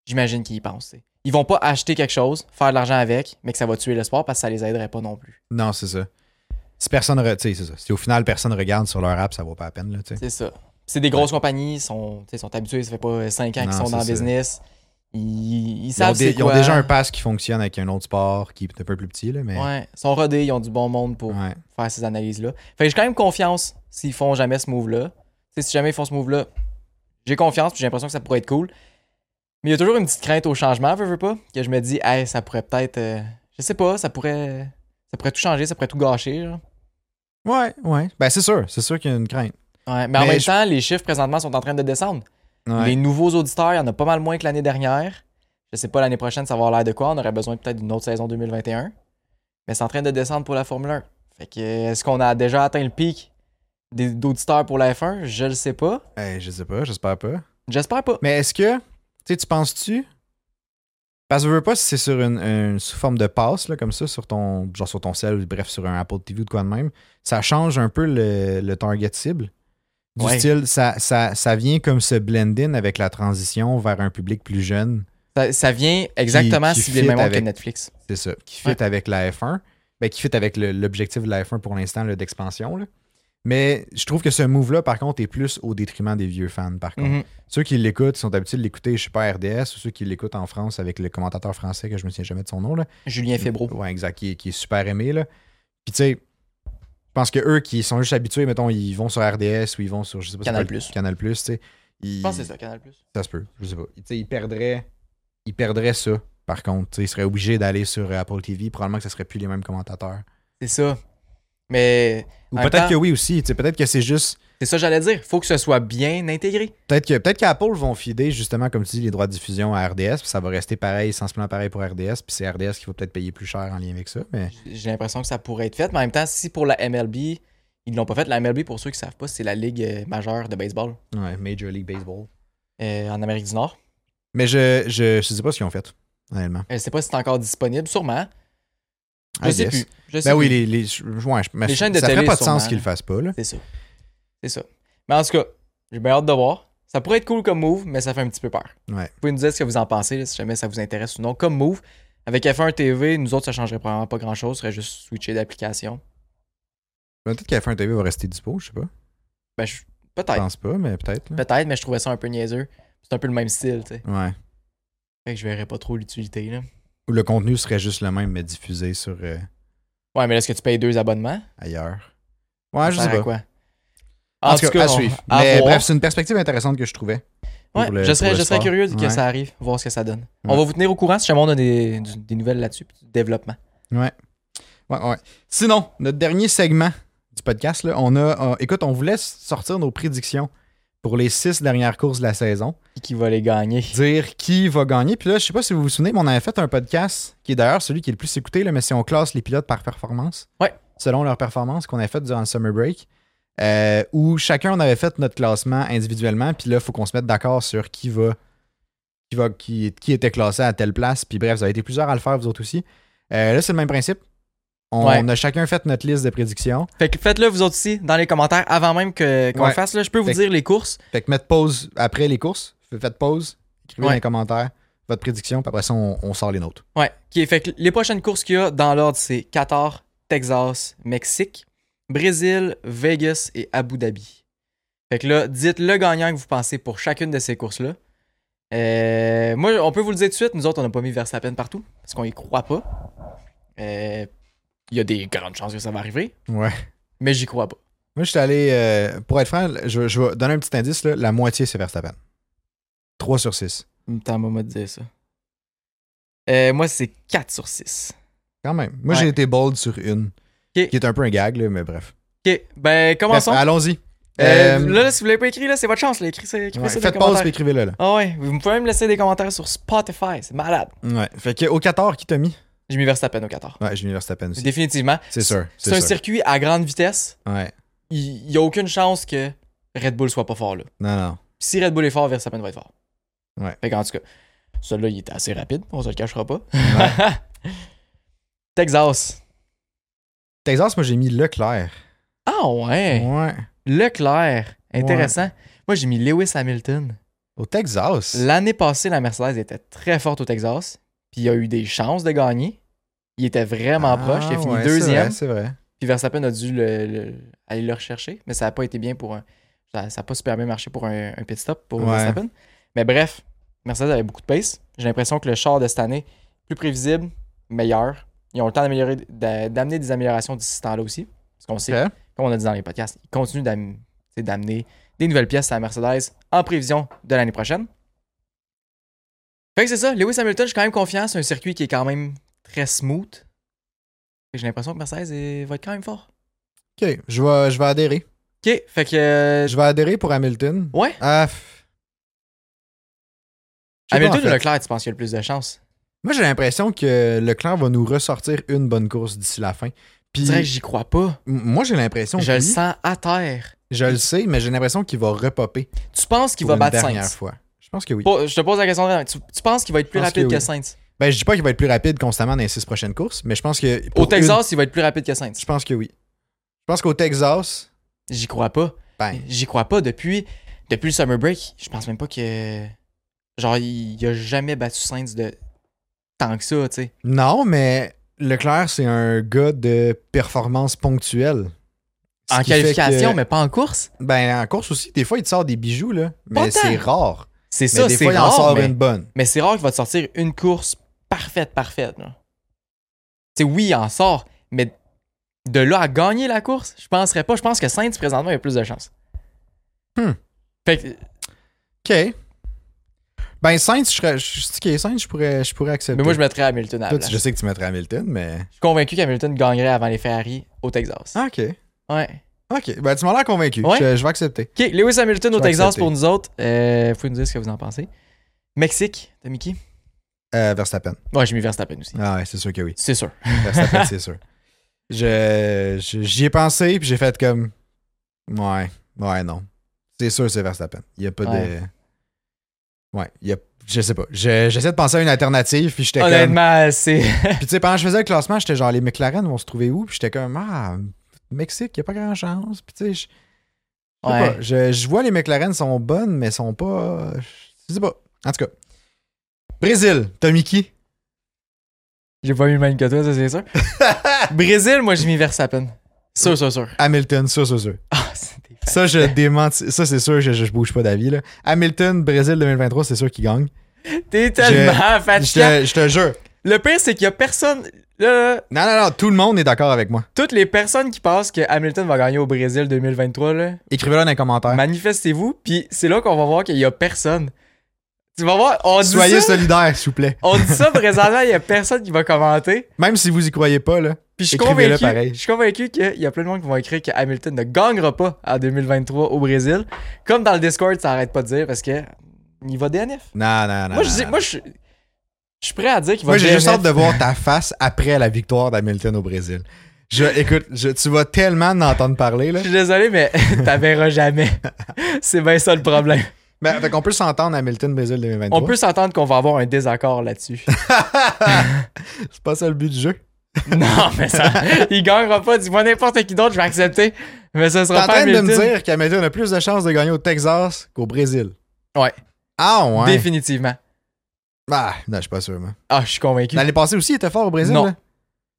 j'imagine qu'ils y pensent. t'sais. Ils vont pas acheter quelque chose, faire de l'argent avec, mais que ça va tuer le sport parce que ça les aiderait pas non plus. Non, c'est ça. Si personne. c'est ça. Si au final personne regarde sur leur app, ça vaut pas la peine. Là. C'est ça. C'est des grosses compagnies, ils sont, sont habitués, ça fait pas 5 ans qu'ils sont dans le business. Ils, ils Ils ont, savent des- ils ont déjà un pass qui fonctionne avec un autre sport qui est un peu plus petit, là, mais. Ouais, ils sont rodés, ils ont du bon monde pour Ouais. faire ces analyses-là. Fait que j'ai quand même confiance s'ils font jamais ce move-là. Si jamais ils font ce move-là, j'ai confiance puis j'ai l'impression que ça pourrait être cool. Mais il y a toujours une petite crainte au changement, veux, veux pas, que je me dis, hey, ça pourrait peut-être. euh, je sais pas, ça pourrait. Ça pourrait tout changer, ça pourrait tout gâcher. Genre. Ouais, ouais. Ben, c'est sûr. C'est sûr qu'il y a une crainte. Ouais, mais en même je- temps, les chiffres présentement sont en train de descendre. Ouais. Les nouveaux auditeurs, il y en a pas mal moins que l'année dernière. Je sais pas l'année prochaine, ça va avoir l'air de quoi? On aurait besoin peut-être d'une autre saison 2021. Mais c'est en train de descendre pour la Formule 1. Fait que est-ce qu'on a déjà atteint le pic des- d'auditeurs pour la F1 Je le sais pas. Hey, je sais pas, j'espère pas. J'espère pas. Mais est-ce que, tu sais, tu penses-tu? Parce que je veux pas si c'est sur une, une- sous forme de passe, là, comme ça, sur ton, genre sur ton cell, bref, sur un Apple TV ou de quoi de même, ça change un peu le, le target cible. Du Ouais. style, ça, ça, ça vient comme se blend in avec la transition vers un public plus jeune. Ça, ça vient exactement si le même que avec- Netflix. C'est ça. Qui fit avec la F1. Ben, qui fit avec l'objectif de la F1 pour l'instant, d'expansion. Mais je trouve que ce move-là, par contre, est plus au détriment des vieux fans, par contre. Mhm. Ceux qui l'écoutent sont habitués de l'écouter, je sais pas, RDS, ou ceux qui l'écoutent en France avec le commentateur français, que je me souviens jamais de son nom. Là. Julien Febro. Ouais, exact, qui est, qui est super aimé. Là. Puis tu sais, je pense que eux qui sont juste habitués, mettons, ils vont sur RDS ou ils vont sur, je sais pas, Canal+. le- Canal+, tu sais. ils- Je pense que c'est ça, Canal+. Ça se peut, je sais pas. Tu sais, ils perdraient, ils perdraient ça, par contre. Ils seraient obligés d'aller sur Apple TV, probablement que ce serait plus les mêmes commentateurs. C'est ça. Mais Ou peut-être temps- que oui aussi, peut-être que c'est juste... c'est ça que j'allais dire. Faut que ce soit bien intégré. Peut-être que peut-être qu'Apple vont fider justement, comme tu dis, les droits de diffusion à RDS, puis ça va rester pareil, sensiblement pareil pour RDS, puis c'est RDS qu'il faut peut-être payer plus cher en lien avec ça, mais J'ai l'impression que ça pourrait être fait. Mais en même temps, si pour la MLB, ils l'ont pas fait, la MLB, pour ceux qui savent pas, c'est la ligue euh, majeure de baseball ouais, Major League Baseball. euh, en Amérique du Nord. Mais je, je, je sais pas ce qu'ils ont fait, honnêtement. Je sais pas si c'est encore disponible, sûrement. Je sais plus. Je sais Ben oui, les, les, je- ouais, je- mais Les je- chaînes de ça ferait télé, pas de sens qu'ils le fassent pas, là. C'est ça. C'est ça. Mais en tout cas, j'ai bien hâte de voir. Ça pourrait être cool comme move, mais ça fait un petit peu peur. Ouais. Vous pouvez nous dire ce que vous en pensez, là, si jamais ça vous intéresse ou non. Comme move, avec F1 TV, nous autres, ça changerait probablement pas grand-chose. Ce serait juste switcher d'application. Peut-être qu'à un TV va rester dispo, je sais pas. Ben, je- Je peut-être. pense pas, mais peut-être. Peut-être, mais je trouvais ça un peu niaiseux. C'est un peu le même style, tu sais. Ouais. Fait que je verrais pas trop l'utilité, là. Ou le contenu serait juste le même, mais diffusé sur euh, Ouais, mais est-ce que tu payes deux abonnements? ailleurs? Ouais, je sais pas. quoi? En, tout cas, à on- suivre. à Mais voir. bref, c'est une perspective intéressante que je trouvais. Ouais, le- je serais, je serais curieux que Ouais. ça arrive, voir ce que ça donne. On va vous tenir au courant si jamais on a des, des nouvelles là-dessus, du développement. Ouais. Ouais, ouais. Sinon, notre dernier segment du podcast, là, on a. euh, écoute, on voulait sortir nos prédictions pour les six dernières courses de la saison. Qui, qui va les gagner? Dire qui va gagner. Puis là, je sais pas si vous vous souvenez, mais on avait fait un podcast qui est d'ailleurs celui qui est le plus écouté, là, mais si on classe les pilotes par performance. Ouais. Selon leur performance qu'on a fait durant le summer break. euh, où chacun on avait fait notre classement individuellement, puis là, il faut qu'on se mette d'accord sur qui va, qui va, qui, qui était classé à telle place. Puis bref, vous avez été plusieurs à le faire, vous autres aussi. Euh, là, c'est le même principe. On Ouais. a chacun fait notre liste de prédictions. Fait que faites-le vous autres aussi dans les commentaires avant même que, qu'on Ouais. le fasse. Là. Je peux vous Fait que- dire les courses. Fait que mettre pause après les courses. Faites pause, écrivez Ouais. dans les commentaires votre prédiction, puis après ça, on, on sort les nôtres. Ouais. Qui fait que les prochaines courses qu'il y a dans l'ordre, c'est Qatar, Texas, Mexique, Brésil, Vegas et Abu Dhabi. Fait que là, dites le gagnant que vous pensez pour chacune de ces courses-là. Euh, moi, on peut vous le dire tout de suite, nous autres, on n'a pas mis Verstappen partout parce qu'on y croit pas. Euh, Il y a des grandes chances que ça va arriver, Ouais. mais j'y crois pas. Moi, je suis allé, euh, pour être franc, je, je vais donner un petit indice, là, la moitié, c'est Verstappen. 3 sur 6. T'as moment de dire ça. Euh, moi, c'est 4 sur 6. Quand même. Moi, Ouais. j'ai été bold sur une. Qui est un peu un gag, là, mais bref. Ok, ben commençons. Bref, Allons-y. Euh, là, là, si vous l'avez pas écrit, là, c'est votre chance. Là. Écrivez, écrivez ouais, ça dans les faites pause et écrivez-le. Là. Ah ouais, vous pouvez même laisser des commentaires sur Spotify, c'est malade. Ouais. Fait que au 14, qui t'a mis? J'ai mis Verstappen au 14. Ouais, j'ai mis Verstappen aussi. Définitivement. C'est sûr. C'est un sûr. circuit à grande vitesse. Ouais. Il n'y a aucune chance que Red Bull soit pas fort là. Non, non. Si Red Bull est fort, Verstappen va être fort. Ouais. Fait qu'en tout cas, celui-là, il était assez rapide, on se le cachera pas. Ouais. Texas. Texas, moi, j'ai mis Leclerc. Ah ouais. Ouais. Leclerc. Intéressant. Moi, j'ai mis Lewis Hamilton. Au Texas. L'année passée, la Mercedes était très forte au Texas. Puis il a eu des chances de gagner. Il était vraiment Ah, proche. Il a fini ouais, deuxième. C'est vrai. vrai. Puis Verstappen a dû le- le- aller le rechercher. Mais ça n'a pas été bien pour un. Ça n'a pas super bien marché pour un, un pit stop pour Ouais. Verstappen. Mais bref, Mercedes avait beaucoup de pace. J'ai l'impression que le char de cette année, plus prévisible, meilleur. Ils ont le temps d'améliorer, d'a- d'amener des améliorations d'ici ce temps-là aussi. Parce qu'on sait, comme on a dit dans les podcasts, ils continuent d'amener des nouvelles pièces à la Mercedes en prévision de l'année prochaine. Fait que c'est ça, Lewis Hamilton, je suis quand même confiant. C'est un circuit qui est quand même très smooth. J'ai l'impression que Mercedes est- va être quand même fort. Ok, je vais, je vais adhérer. Ok, fait que. euh, Je vais adhérer pour Hamilton. Ouais. Je pas, Hamilton ou fait. Leclerc, tu penses qu'il y a le plus de chance? Moi, j'ai l'impression que Leclerc va nous ressortir une bonne course d'ici la fin. Je Puis, dirais que j'y crois pas. moi, j'ai l'impression Je le sens à terre. Je le sais, mais j'ai l'impression qu'il va repopper Tu penses qu'il va battre dernière Sainz? fois. Je pense que oui. Je te pose la question. Tu, tu penses qu'il va être plus rapide que que, oui. Sainz? Ben, je dis pas qu'il va être plus rapide constamment dans les six prochaines courses, mais je pense que. Au une- Texas, il va être plus rapide que Sainz. Je pense que oui. Je pense qu'au Texas, J'y crois pas. ben, J'y crois pas depuis, depuis le summer break. Je pense même pas que. Genre, il, il a jamais battu Sainz de tant que ça, tu sais. non, mais Leclerc, c'est un gars de performance ponctuelle. Ce En qualification, que- mais pas en course? Ben, en course aussi, des fois, il te sort des bijoux, là. Pas Mais c'est rare. C'est ça, c'est il en rare. sort mais, une bonne. mais c'est rare qu'il va te sortir une course parfaite, parfaite. sais, oui, il en sort, mais de là à gagner la course, je penserais pas. Je pense que Sainz, présentement, il a plus de chance. Hmm. Fait que, OK. Ben, Sainz, je serais. Je, Sainz, pourrais, je pourrais accepter. mais moi, je mettrais Hamilton à Toi, je sais que tu mettrais Hamilton, mais. Je suis convaincu qu'Hamilton gagnerait avant les Ferrari au Texas. Ah, OK. Ouais. OK. Ben, tu m'as l'air convaincu. Ouais. Je, je vais accepter. Ok, Lewis Hamilton au Texas accepter. pour nous autres. Euh, faut nous dire ce que vous en pensez. Mexique, t'as mis qui? Euh, Verstappen. Ouais, j'ai mis Verstappen aussi. Ah, ouais, c'est sûr que oui. C'est sûr. Verstappen, c'est sûr. Je, j'y ai pensé, puis j'ai fait comme. Ouais, ouais, non. C'est sûr, c'est Verstappen. Il n'y a pas Ouais. de. Ouais, il y a. Je sais pas. Je- j'essaie de penser à une alternative, puis j'étais comme. Honnêtement, c'est. Puis tu sais, pendant que je faisais le classement, j'étais genre, les McLaren vont se trouver où? Puis j'étais comme, ah, Mexique, il n'y a pas grand chance. Puis tu sais, je. je sais Ouais. pas. Je, je vois les McLaren sont bonnes, mais sont pas. Je sais pas. En tout cas. Brésil, t'as mis qui? J'ai pas mis le même que toi, ça c'est sûr. Brésil, moi j'ai mis Verstappen. Sûr, sûr, sûr. Hamilton, ça, ça, ça. Ah. Ça, je démentis. Ça, c'est sûr, je, je, je bouge pas d'avis. là. Hamilton, Brésil 2023, c'est sûr qu'il gagne. T'es tellement Je fatiguant. te, je te jure. Le pire, c'est qu'il y a personne. Là, Non, non, non, tout le monde est d'accord avec moi. toutes les personnes qui pensent que Hamilton va gagner au Brésil 2023, là, Écrivez-le dans les commentaires. manifestez-vous, puis c'est là qu'on va voir qu'il y a personne. Tu vas voir, on dit Soyez ça. solidaires, s'il vous plaît. On dit ça présentement, il y a personne qui va commenter. Même si vous y croyez pas, là. Puis je suis convaincu, pareil. je suis convaincu qu'il y a plein de monde qui vont écrire que Hamilton ne gagnera pas en 2023 au Brésil. Comme dans le Discord, ça arrête pas de dire parce que il va DNF. Non, non, non. moi, je dis, moi, je, je suis prêt à dire qu'il va Moi, j'ai juste hâte de voir ta face après la victoire d'Hamilton au Brésil. Je, écoute, je- tu vas tellement en entendre parler, là. Je suis désolé, mais t'as verras jamais. C'est bien ça le problème. Ben, fait qu'on peut s'entendre à Hamilton Brésil 2023. On peut s'entendre qu'on va avoir un désaccord là-dessus. C'est pas ça le but du jeu. non, mais ça. Il gagnera pas. Dis-moi n'importe qui d'autre, je vais accepter. Mais ça T'es sera en pas train de me Hamilton. dire qu'Hamilton a plus de chances de gagner au Texas qu'au Brésil. Ouais, Ah ouais? définitivement. Ah, non, je suis pas sûr, man. Ah, je suis convaincu. L'année passée aussi, il était fort au Brésil, Non. là?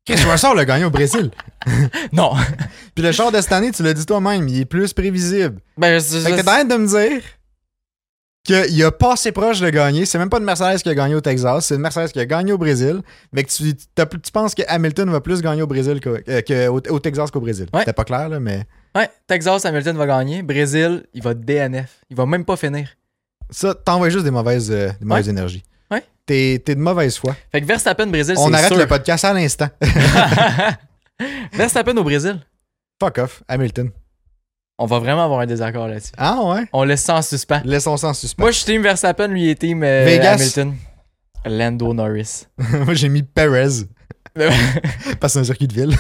Chris Russell l'a gagné au Brésil. Non. Puis le char de cette année, tu l'as dit toi-même, il est plus prévisible. Ben, je- Fait que t'es en train de me dire qu'il a pas assez proche de gagner. C'est même pas une Mercedes qui a gagné au Texas, c'est une Mercedes qui a gagné au Brésil. Mais que tu, tu penses que Hamilton va plus gagner au Brésil qu'au, euh, que au, au Texas qu'au Brésil. Ouais. C'était pas clair, là, mais Ouais, Texas, Hamilton va gagner. Brésil, il va DNF. Il va même pas finir. ça, t'envoies juste des mauvaises, euh, des mauvaises énergies. Ouais. T'es de mauvaise foi. Fait que Verstappen, Brésil, c'est On arrête sûr. le podcast à l'instant. Verstappen au Brésil. Fuck off, Hamilton. On va vraiment avoir un désaccord là-dessus. Ah ouais? On laisse ça en suspens. Laissons ça en suspens. Moi, je suis team Verstappen, lui, il est team euh, Vegas? Hamilton. Lando Norris. Moi, j'ai mis Perez. Parce que c'est un circuit de ville.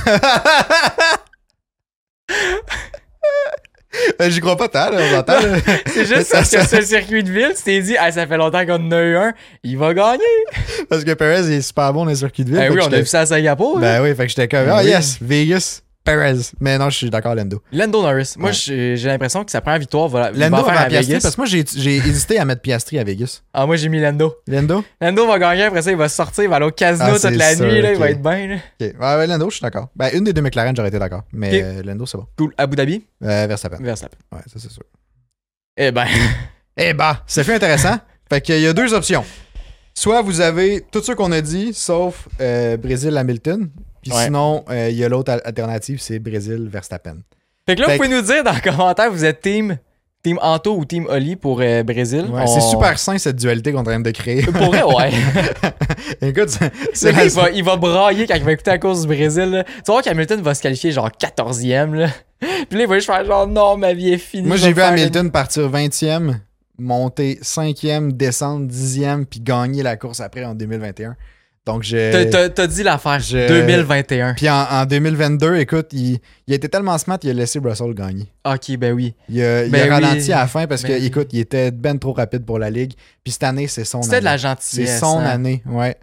Euh, J'y crois pas tant, là, on entend. C'est juste parce que un circuit de ville, tu t'es dit, ah, ça fait longtemps qu'on en a eu un, il va gagner. Parce que Perez il est super bon dans les circuits de ville. Ben oui, on a vu ça à Singapour. hein. Ben oui, fait que j'étais comme, Ben ah oui. yes, Vegas, Perez. Mais non, je suis d'accord, Lando. Lando Norris. Moi, Ouais. j'ai l'impression que sa première victoire va, il va Lando faire à Piastri, Vegas. parce que moi, j'ai hésité à mettre Piastri à Vegas. Ah, moi, j'ai mis Lando. Lando? Lando va gagner, après ça, il va sortir, il va aller au casino Ah, toute la sûr, nuit, là, il va être bien. là. Ok. Ouais, ouais, Lando, je suis d'accord. Ben, une des deux McLaren, j'aurais été d'accord. Mais Ok. euh, Lando, c'est bon. Cool. Abu Dhabi, Euh, Verstappen. Verstappen. Ouais, ça, c'est sûr. Eh ben, Eh bah, ça fait intéressant. fait qu'il y a deux options. Soit vous avez tout ce qu'on a dit, sauf euh, Brésil-Hamilton. Puis Ouais. sinon, euh, il y a l'autre al- alternative, c'est Brésil-Verstappen. fait que là, Fait vous pouvez nous dire dans les commentaires, vous êtes team, team Anto ou team Oli pour euh, Brésil? Ouais, On- C'est super sain, cette dualité qu'on est en train de créer. Pour vrai, ouais. Écoute, c'est- il va, il va brailler quand il va écouter la course du Brésil. là. Tu voir qu'Hamilton va se qualifier genre 14e. Là. Puis là, il va juste faire genre non, ma vie est finie. Moi, j'ai vu Hamilton partir 20e, monter 5e, descendre 10e, puis gagner la course après en 2021. Donc, une- T'as- je. T'as t'as dit l'affaire. je- 2021. Puis en, en 2022, écoute, il, il été tellement smart, il a laissé Russell gagner. Ok, ben oui. Il a, il a Ben oui. ralenti à la fin parce que, Ben oui. écoute, il était ben trop rapide pour la ligue. Puis cette année, c'est son C'était année. de la C'est gentillesse. son hein. année, ouais.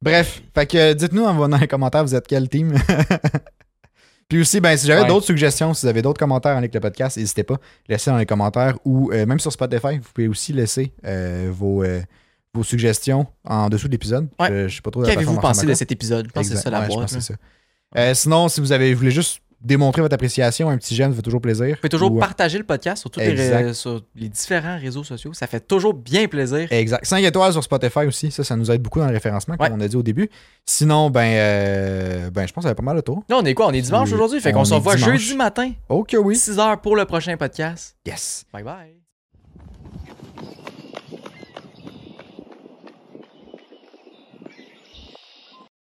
Bref, fait que dites-nous en dans les commentaires, vous êtes quel team? Puis aussi, ben, si j'avais Ouais. d'autres suggestions, si vous avez d'autres commentaires avec le podcast, n'hésitez pas, laissez dans les commentaires ou euh, même sur Spotify, vous pouvez aussi laisser euh, vos, euh, vos suggestions en dessous de l'épisode? Ouais. Je, je sais pas trop Qu'avez-vous pensé de cet épisode? Je pense que c'est ça la Ouais, boîte. ça. Euh, sinon, si vous avez, voulez juste démontrer votre appréciation, un petit j'aime, ça fait toujours plaisir. Vous pouvez toujours Ou, euh, partager le podcast sur, tous les, sur différents réseaux sociaux. Ça fait toujours bien plaisir. Exact. 5 étoiles sur Spotify aussi, ça, ça nous aide beaucoup dans le référencement, comme Ouais. on a dit au début. Sinon, ben, euh, ben je pense que ça avait pas mal le tour. Là, on est quoi? On est dimanche aujourd'hui? Fait on qu'on se revoit jeudi matin, Ok, oui. 6h pour le prochain podcast. Yes. Bye bye.